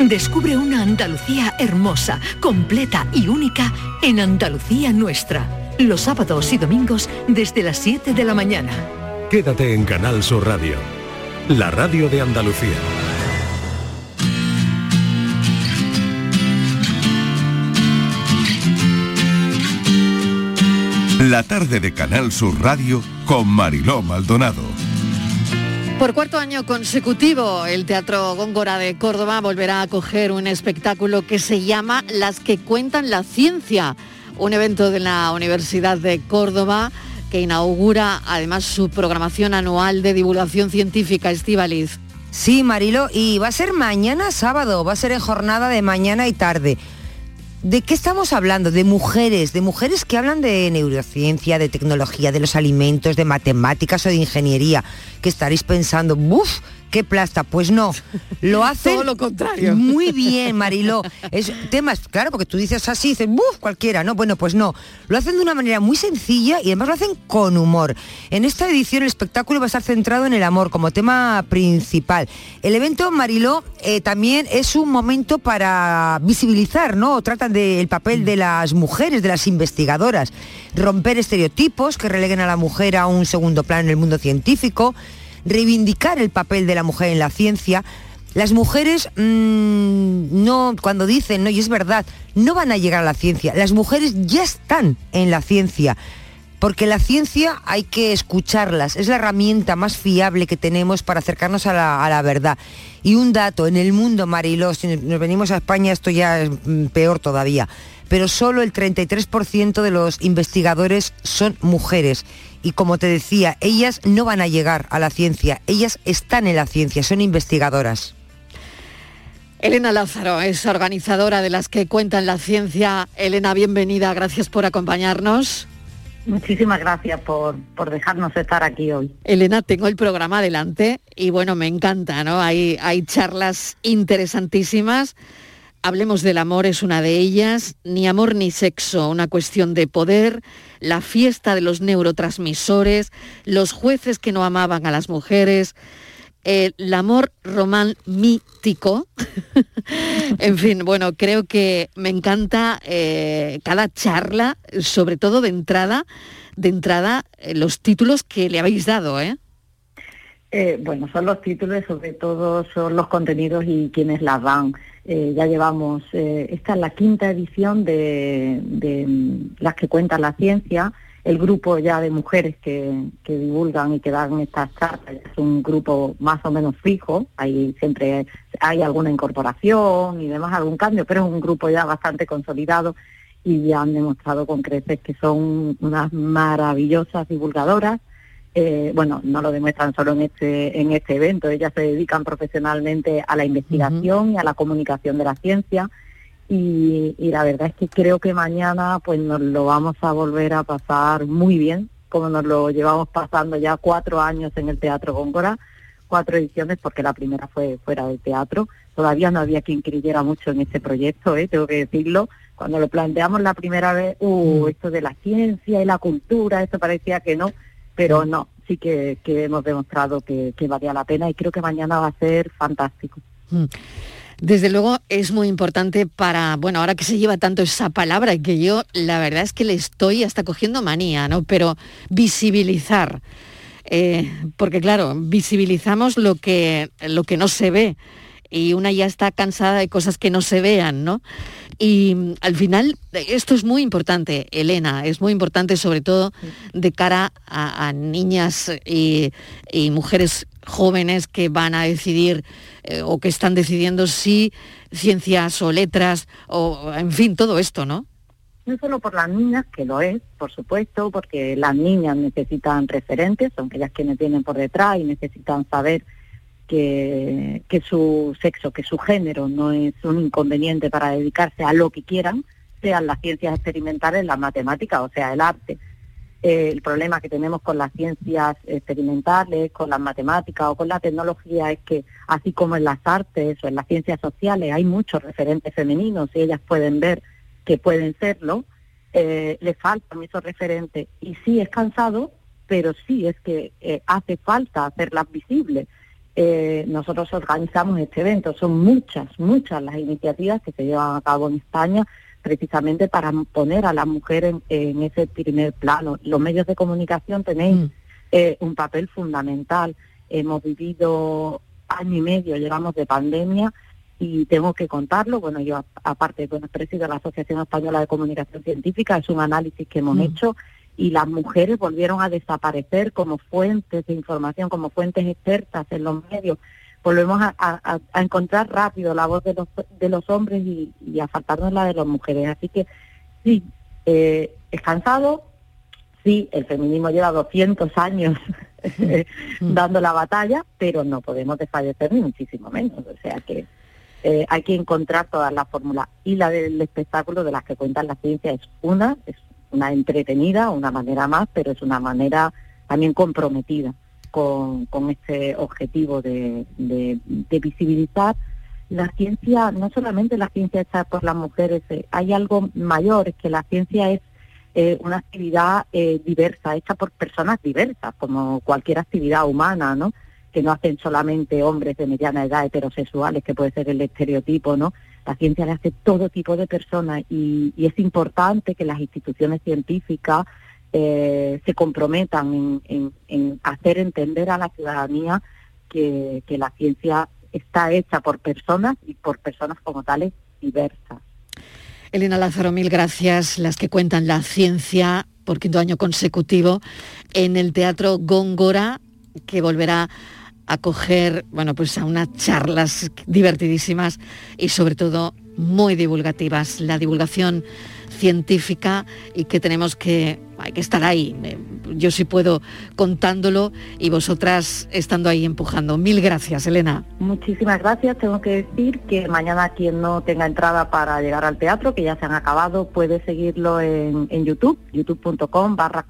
Descubre una Andalucía hermosa, completa y única en Andalucía Nuestra. los sábados y domingos desde las 7 de la mañana. Quédate en Canal Sur Radio, la radio de Andalucía. La tarde de Canal Sur Radio con Mariló Maldonado. Por cuarto año consecutivo, el Teatro Góngora de Córdoba volverá a acoger un espectáculo que se llama Las que cuentan la ciencia, un evento de la Universidad de Córdoba que inaugura además su programación anual de divulgación científica, Estivaliz. Sí, Marilo, y va a ser mañana sábado, va a ser en jornada de mañana y tarde. ¿De qué estamos hablando? De mujeres, de mujeres que hablan de neurociencia, de tecnología, de los alimentos, de matemáticas o de ingeniería, que estaréis pensando, ¡buf! ¿Qué plasta? Pues no, lo hacen Todo lo contrario. muy bien, Mariló. Es temas, claro, porque tú dices así, dices, ¡buf! Cualquiera, ¿no? Bueno, pues no. Lo hacen de una manera muy sencilla y además lo hacen con humor. En esta edición el espectáculo va a estar centrado en el amor como tema principal. El evento, Mariló, eh, también es un momento para visibilizar, ¿no? Tratan del papel de las mujeres, de las investigadoras, romper estereotipos que releguen a la mujer a un segundo plano en el mundo científico, reivindicar el papel de la mujer en la ciencia. Las mujeres mm, no, cuando dicen, no, y es verdad, no van a llegar a la ciencia. Las mujeres ya están en la ciencia. Porque la ciencia hay que escucharlas, es la herramienta más fiable que tenemos para acercarnos a la, a la verdad. Y un dato, en el mundo, Mariló, si nos venimos a España esto ya es mm, peor todavía, pero solo el 33% de los investigadores son mujeres. Y como te decía, ellas no van a llegar a la ciencia, ellas están en la ciencia, son investigadoras. Elena Lázaro es organizadora de las que cuentan la ciencia. Elena, bienvenida, gracias por acompañarnos. Muchísimas gracias por, por dejarnos estar aquí hoy. Elena, tengo el programa adelante y bueno, me encanta, ¿no? Hay, hay charlas interesantísimas. Hablemos del amor, es una de ellas. Ni amor ni sexo, una cuestión de poder. La fiesta de los neurotransmisores, los jueces que no amaban a las mujeres, el amor román mítico. en fin, bueno, creo que me encanta eh, cada charla, sobre todo de entrada, de entrada, eh, los títulos que le habéis dado, ¿eh? Eh, bueno, son los títulos, sobre todo son los contenidos y quienes las dan. Eh, ya llevamos, eh, esta es la quinta edición de, de, mm, las que cuentan la ciencia. El grupo ya de mujeres que, divulgan y que dan estas charlas es un grupo más o menos fijo. Ahí siempre hay alguna incorporación y demás, algún cambio, pero es un grupo ya bastante consolidado y ya han demostrado con creces que son unas maravillosas divulgadoras eh, bueno, no lo demuestran solo en este, en este evento, ellas se dedican profesionalmente a la investigación y a la comunicación de la ciencia. Y, y la verdad es que creo que mañana pues nos lo vamos a volver a pasar muy bien, como nos lo llevamos pasando ya cuatro años en el Teatro Góngora, cuatro ediciones porque la primera fue fuera del teatro, todavía no había quien creyera mucho en este proyecto, ¿eh? tengo que decirlo, cuando lo planteamos la primera vez, uh, esto de la ciencia y la cultura, esto parecía que no, pero no, sí que, que hemos demostrado que, que valía la pena y creo que mañana va a ser fantástico. Mm. Desde luego es muy importante para, bueno, ahora que se lleva tanto esa palabra y que yo la verdad es que le estoy hasta cogiendo manía, ¿no? Pero visibilizar, eh, porque claro, visibilizamos lo que, lo que no se ve y una ya está cansada de cosas que no se vean, ¿no? Y mm, al final, esto es muy importante, Elena, es muy importante sobre todo de cara a, niñas y, mujeres jóvenes que van a decidir eh, o que están decidiendo si ciencias o letras o, en fin, todo esto, ¿no? no solo por las niñas, que lo es, por supuesto, porque las niñas necesitan referentes, son ellas quienes vienen por detrás y necesitan saber que, su sexo, que su género no es un inconveniente para dedicarse a lo que quieran, sean las ciencias experimentales, las matemáticas, o sea, el arte. Eh, el problema que tenemos con las ciencias experimentales, con las matemáticas o con la tecnología es que, así como en las artes o en las ciencias sociales hay muchos referentes femeninos y ellas pueden ver que pueden serlo, eh, les faltan esos referentes. Y sí es cansado, pero sí es que eh, hace falta hacerlas visibles. Eh, nosotros organizamos este evento, son muchas, muchas las iniciativas que se llevan a cabo en España precisamente para poner a la mujer en, en ese primer plano. Los medios de comunicación tenéis eh, un papel fundamental. Hemos vivido año y medio, llevamos de pandemia y tengo que contarlo. Bueno, yo aparte, bueno, presido de la Asociación Española de Comunicación Científica, es un análisis que hemos hecho y las mujeres volvieron a desaparecer como fuentes de información, como fuentes expertas en los medios. Volvemos a, a- a encontrar rápido la voz de los, de los hombres y, y a faltarnos la de las mujeres. Así que sí, eh, es cansado, sí, el feminismo lleva 200 años dando la batalla, pero no podemos desfallecer ni muchísimo menos. O sea que eh, hay que encontrar todas las fórmulas. Y la del espectáculo de las que cuentan la ciencia es una, es una entretenida, una manera más, pero es una manera también comprometida con, con este objetivo de, de- visibilizar la ciencia, no solamente la ciencia hecha por las mujeres, eh, hay algo mayor, es que la ciencia es eh, una actividad eh, diversa, hecha por personas diversas, como cualquier actividad humana, ¿no? Que no hacen solamente hombres de mediana edad heterosexuales, que puede ser el estereotipo, ¿no? La ciencia le hace todo tipo de personas y, y es importante que las instituciones científicas eh, se comprometan en, en- en hacer entender a la ciudadanía que, que la ciencia está hecha por personas y por personas como tales diversas. Elena Lázaro, mil gracias. Las que cuentan la ciencia por quinto año consecutivo en el Teatro Góngora, que volverá a coger, bueno, pues a unas charlas divertidísimas y sobre todo muy divulgativas. La divulgación científica y que tenemos que, hay que estar ahí. Eh, Yo sí puedo contándolo y vosotras estando ahí empujando. Mil gracias, Elena. Muchísimas gracias. Tengo que decir que mañana quien no tenga entrada para llegar al teatro, que ya se han acabado, puede seguirlo en, en YouTube, youtube.com barra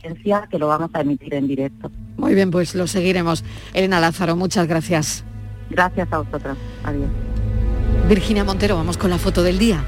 Ciencia, que lo vamos a emitir en directo. Muy bien, pues lo seguiremos. Elena Lázaro, muchas gracias. Gracias a vosotras. Adiós. Virginia Montero, vamos con la foto del día.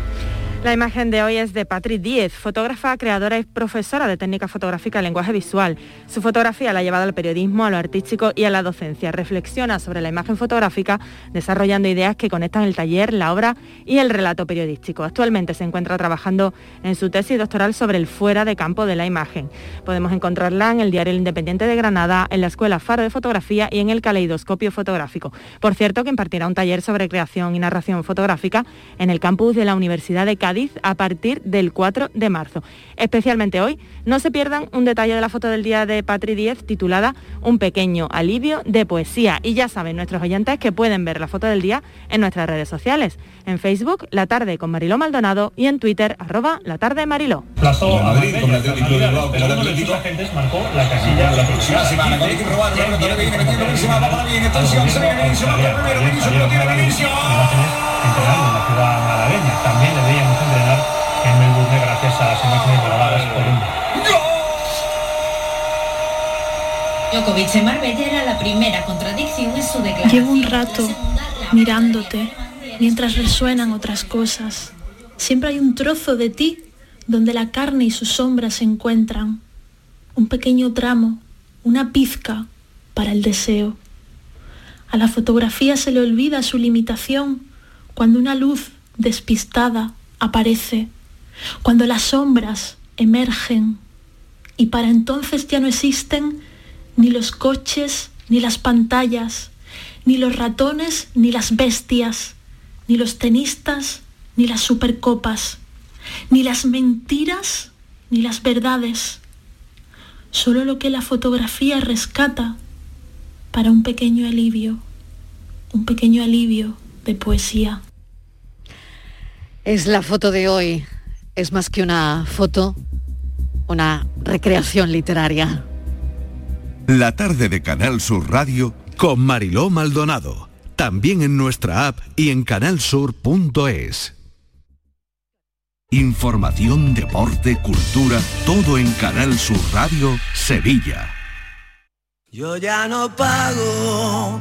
La imagen de hoy es de Patri Díez, fotógrafa, creadora y profesora de técnica fotográfica y lenguaje visual. Su fotografía la ha llevado al periodismo, a lo artístico y a la docencia. Reflexiona sobre la imagen fotográfica, desarrollando ideas que conectan el taller, la obra y el relato periodístico. Actualmente se encuentra trabajando en su tesis doctoral sobre el fuera de campo de la imagen. Podemos encontrarla en el Diario El Independiente de Granada, en la Escuela Faro de Fotografía y en el Caleidoscopio Fotográfico. Por cierto, que impartirá un taller sobre creación y narración fotográfica en el campus de la Universidad de Cádiz a partir del 4 de marzo. Especialmente hoy, no se pierdan un detalle de la foto del día de Patri 10 titulada Un pequeño alivio de poesía. Y ya saben nuestros oyentes que pueden ver la foto del día en nuestras redes sociales. En Facebook, La Tarde con Mariló Maldonado y en Twitter, arroba La Tarde Mariló. Plazó a Madrid con el Atlético de Bilbao, pero uno de sus agentes marcó la casilla de la próxima semana. Con Vicky robar, la pelota le viene metiendo buenísima, va para bien, atención, se viene Vinicio, va por primero, Vinicio, lo tiene Vinicio. Entrenando en la ciudad malagueña. También le a las imágenes grabadas por un Djokovic en Marbella era la primera contradicción en su declaración. Llevo un rato mirándote mientras resuenan otras cosas. Siempre hay un trozo de ti donde la carne y sus sombras se encuentran. Un pequeño tramo, una pizca para el deseo. A la fotografía se le olvida su limitación cuando una luz despistada aparece, cuando las sombras emergen y para entonces ya no existen ni los coches, ni las pantallas, ni los ratones, ni las bestias, ni los tenistas, ni las supercopas, ni las mentiras, ni las verdades. Solo lo que la fotografía rescata para un pequeño alivio, un pequeño alivio de poesía. Es la foto de hoy. Es más que una foto, una recreación literaria. La tarde de Canal Sur Radio Con Mariló Maldonado. También en nuestra app y en canalsur.es. Información, deporte, cultura, todo en Canal Sur Radio Sevilla. Yo ya no pago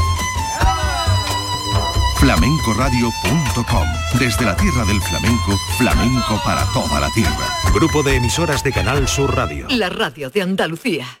flamencoradio.com. Desde la tierra del flamenco, flamenco para toda la tierra. Grupo de emisoras de Canal Sur Radio. La radio de Andalucía.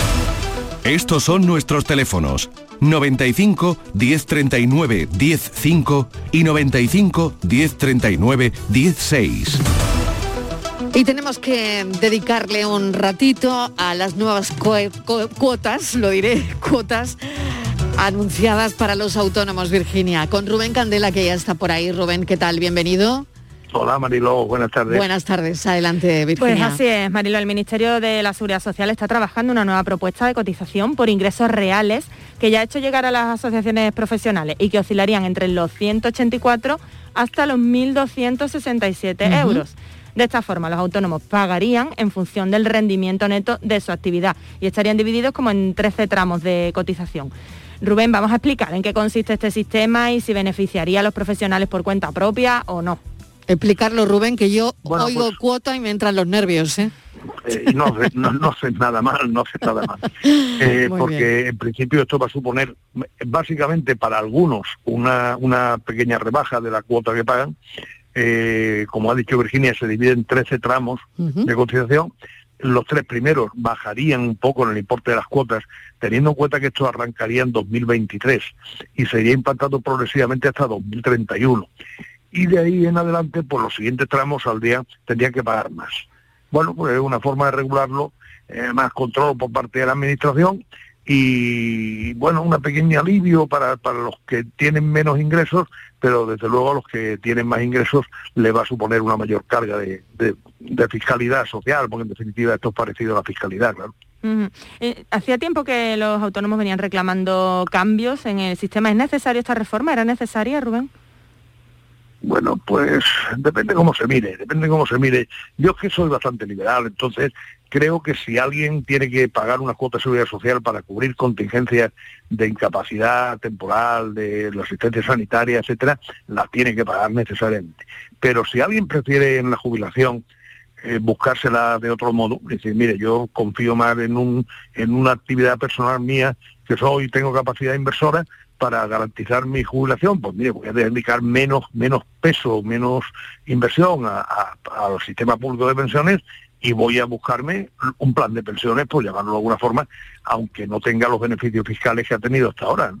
Estos son nuestros teléfonos 95 1039 105 y 95 1039 16. Y tenemos que dedicarle un ratito a las nuevas cuotas, lo diré, cuotas anunciadas para los autónomos, Virginia, con Rubén Candela, que ya está por ahí. Rubén, ¿qué tal? Bienvenido. Hola Marilo, buenas tardes. Buenas tardes, adelante Virginia. Pues así es, Marilo, el Ministerio de la Seguridad Social está trabajando una nueva propuesta de cotización por ingresos reales que ya ha hecho llegar a las asociaciones profesionales y que oscilarían entre los 184 hasta los 1.267 euros. De esta forma, los autónomos pagarían en función del rendimiento neto de su actividad y estarían divididos como en 13 tramos de cotización. Rubén, vamos a explicar en qué consiste este sistema y si beneficiaría a los profesionales por cuenta propia o no. Explicarlo, Rubén, que yo oigo pues- cuota y me entran los nervios, ¿eh? eh no, no, no sé nada mal, no sé nada mal. Eh, porque en principio esto va a suponer básicamente para algunos una, una pequeña rebaja de la cuota que pagan. Eh, como ha dicho Virginia, se divide en 13 tramos de cotización. Los tres primeros bajarían un poco en el importe de las cuotas, teniendo en cuenta que esto arrancaría en 2023 y sería impactado progresivamente hasta 2031 y de ahí en adelante, por los siguientes tramos al día tendría que pagar más. Bueno, pues es una forma de regularlo, eh, más control por parte de la Administración y, bueno, un pequeño alivio para, para los que tienen menos ingresos, pero desde luego a los que tienen más ingresos le va a suponer una mayor carga de, de, fiscalidad social, porque en definitiva esto es parecido a la fiscalidad, claro. Eh, hacía tiempo que los autónomos venían reclamando cambios en el sistema. ¿Es necesaria esta reforma? ¿Era necesaria, Rubén? Bueno, pues depende cómo se mire, depende cómo se mire. Yo es que soy bastante liberal, entonces creo que si alguien tiene que pagar una cuota de seguridad social para cubrir contingencias de incapacidad temporal, de la asistencia sanitaria, etcétera, la tiene que pagar necesariamente. Pero si alguien prefiere en la jubilación eh, buscársela de otro modo, decir, mire, yo confío más en un en una actividad personal mía que soy tengo capacidad inversora, para garantizar mi jubilación, pues mire, voy a dedicar menos, menos peso, menos inversión al sistema público de pensiones y voy a buscarme un plan de pensiones, por llamarlo de alguna forma, aunque no tenga los beneficios fiscales que ha tenido hasta ahora.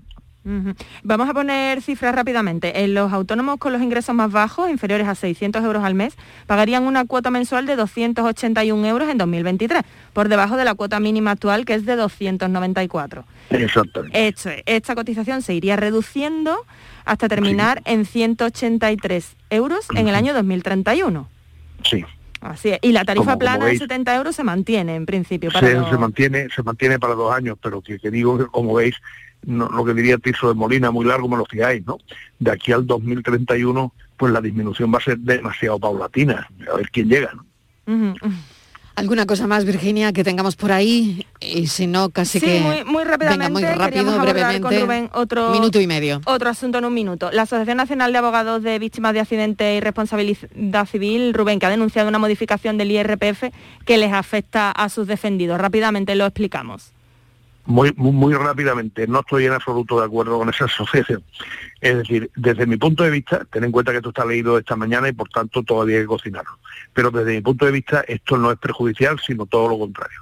Vamos a poner cifras rápidamente. En los autónomos con los ingresos más bajos, inferiores a 600 euros al mes, pagarían una cuota mensual de 281 euros en 2023, por debajo de la cuota mínima actual que es de 294. Exactamente. esta cotización se iría reduciendo hasta terminar en 183 euros en el año 2031. Sí. Así es. Y la tarifa plana de 70 euros se mantiene en principio. Para se mantiene, se mantiene para dos años, pero que, que digo que como veis, lo que diría Tirso de Molina, muy largo me lo fijáis, ¿no? De aquí al 2031, pues la disminución va a ser demasiado paulatina. A ver quién llega, ¿no? ¿Alguna cosa más, Virginia, que tengamos por ahí? Y si no, casi que... Muy, muy rápidamente, muy rápido, brevemente. otro, minuto y medio. Otro asunto en un minuto. La Asociación Nacional de Abogados de Víctimas de Accidentes y Responsabilidad Civil, Rubén, que ha denunciado una modificación del IRPF que les afecta a sus defendidos. Rápidamente lo explicamos. Muy, muy, rápidamente, no estoy en absoluto de acuerdo con esa asociación. Es decir, desde mi punto de vista, ten en cuenta que esto está leído esta mañana y por tanto todavía hay que cocinarlo. Pero desde mi punto de vista, esto no es perjudicial, sino todo lo contrario.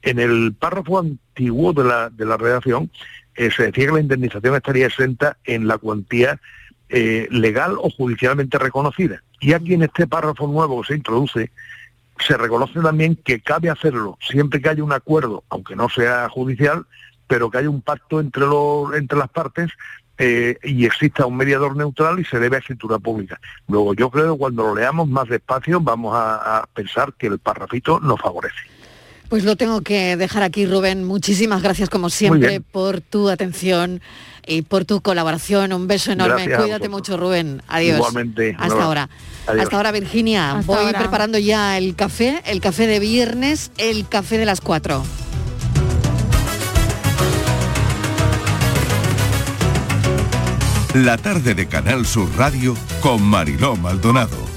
En el párrafo antiguo de la, de la redacción eh, se decía que la indemnización estaría exenta en la cuantía eh, legal o judicialmente reconocida. Y aquí en este párrafo nuevo que se introduce, se reconoce también que cabe hacerlo siempre que haya un acuerdo, aunque no sea judicial, pero que haya un pacto entre, entre las partes eh, y exista un mediador neutral y se debe a escritura pública. Luego yo creo que cuando lo leamos más despacio vamos a, pensar que el parrafito nos favorece. Pues lo tengo que dejar aquí, Rubén. Muchísimas gracias como siempre por tu atención y por tu colaboración. Un beso enorme. Cuídate mucho, Rubén. Adiós. Igualmente. Hasta ahora. Hasta ahora, Virginia. Voy preparando ya el café, el café de viernes, el café de las cuatro. La tarde de Canal Sur Radio con Mariló Maldonado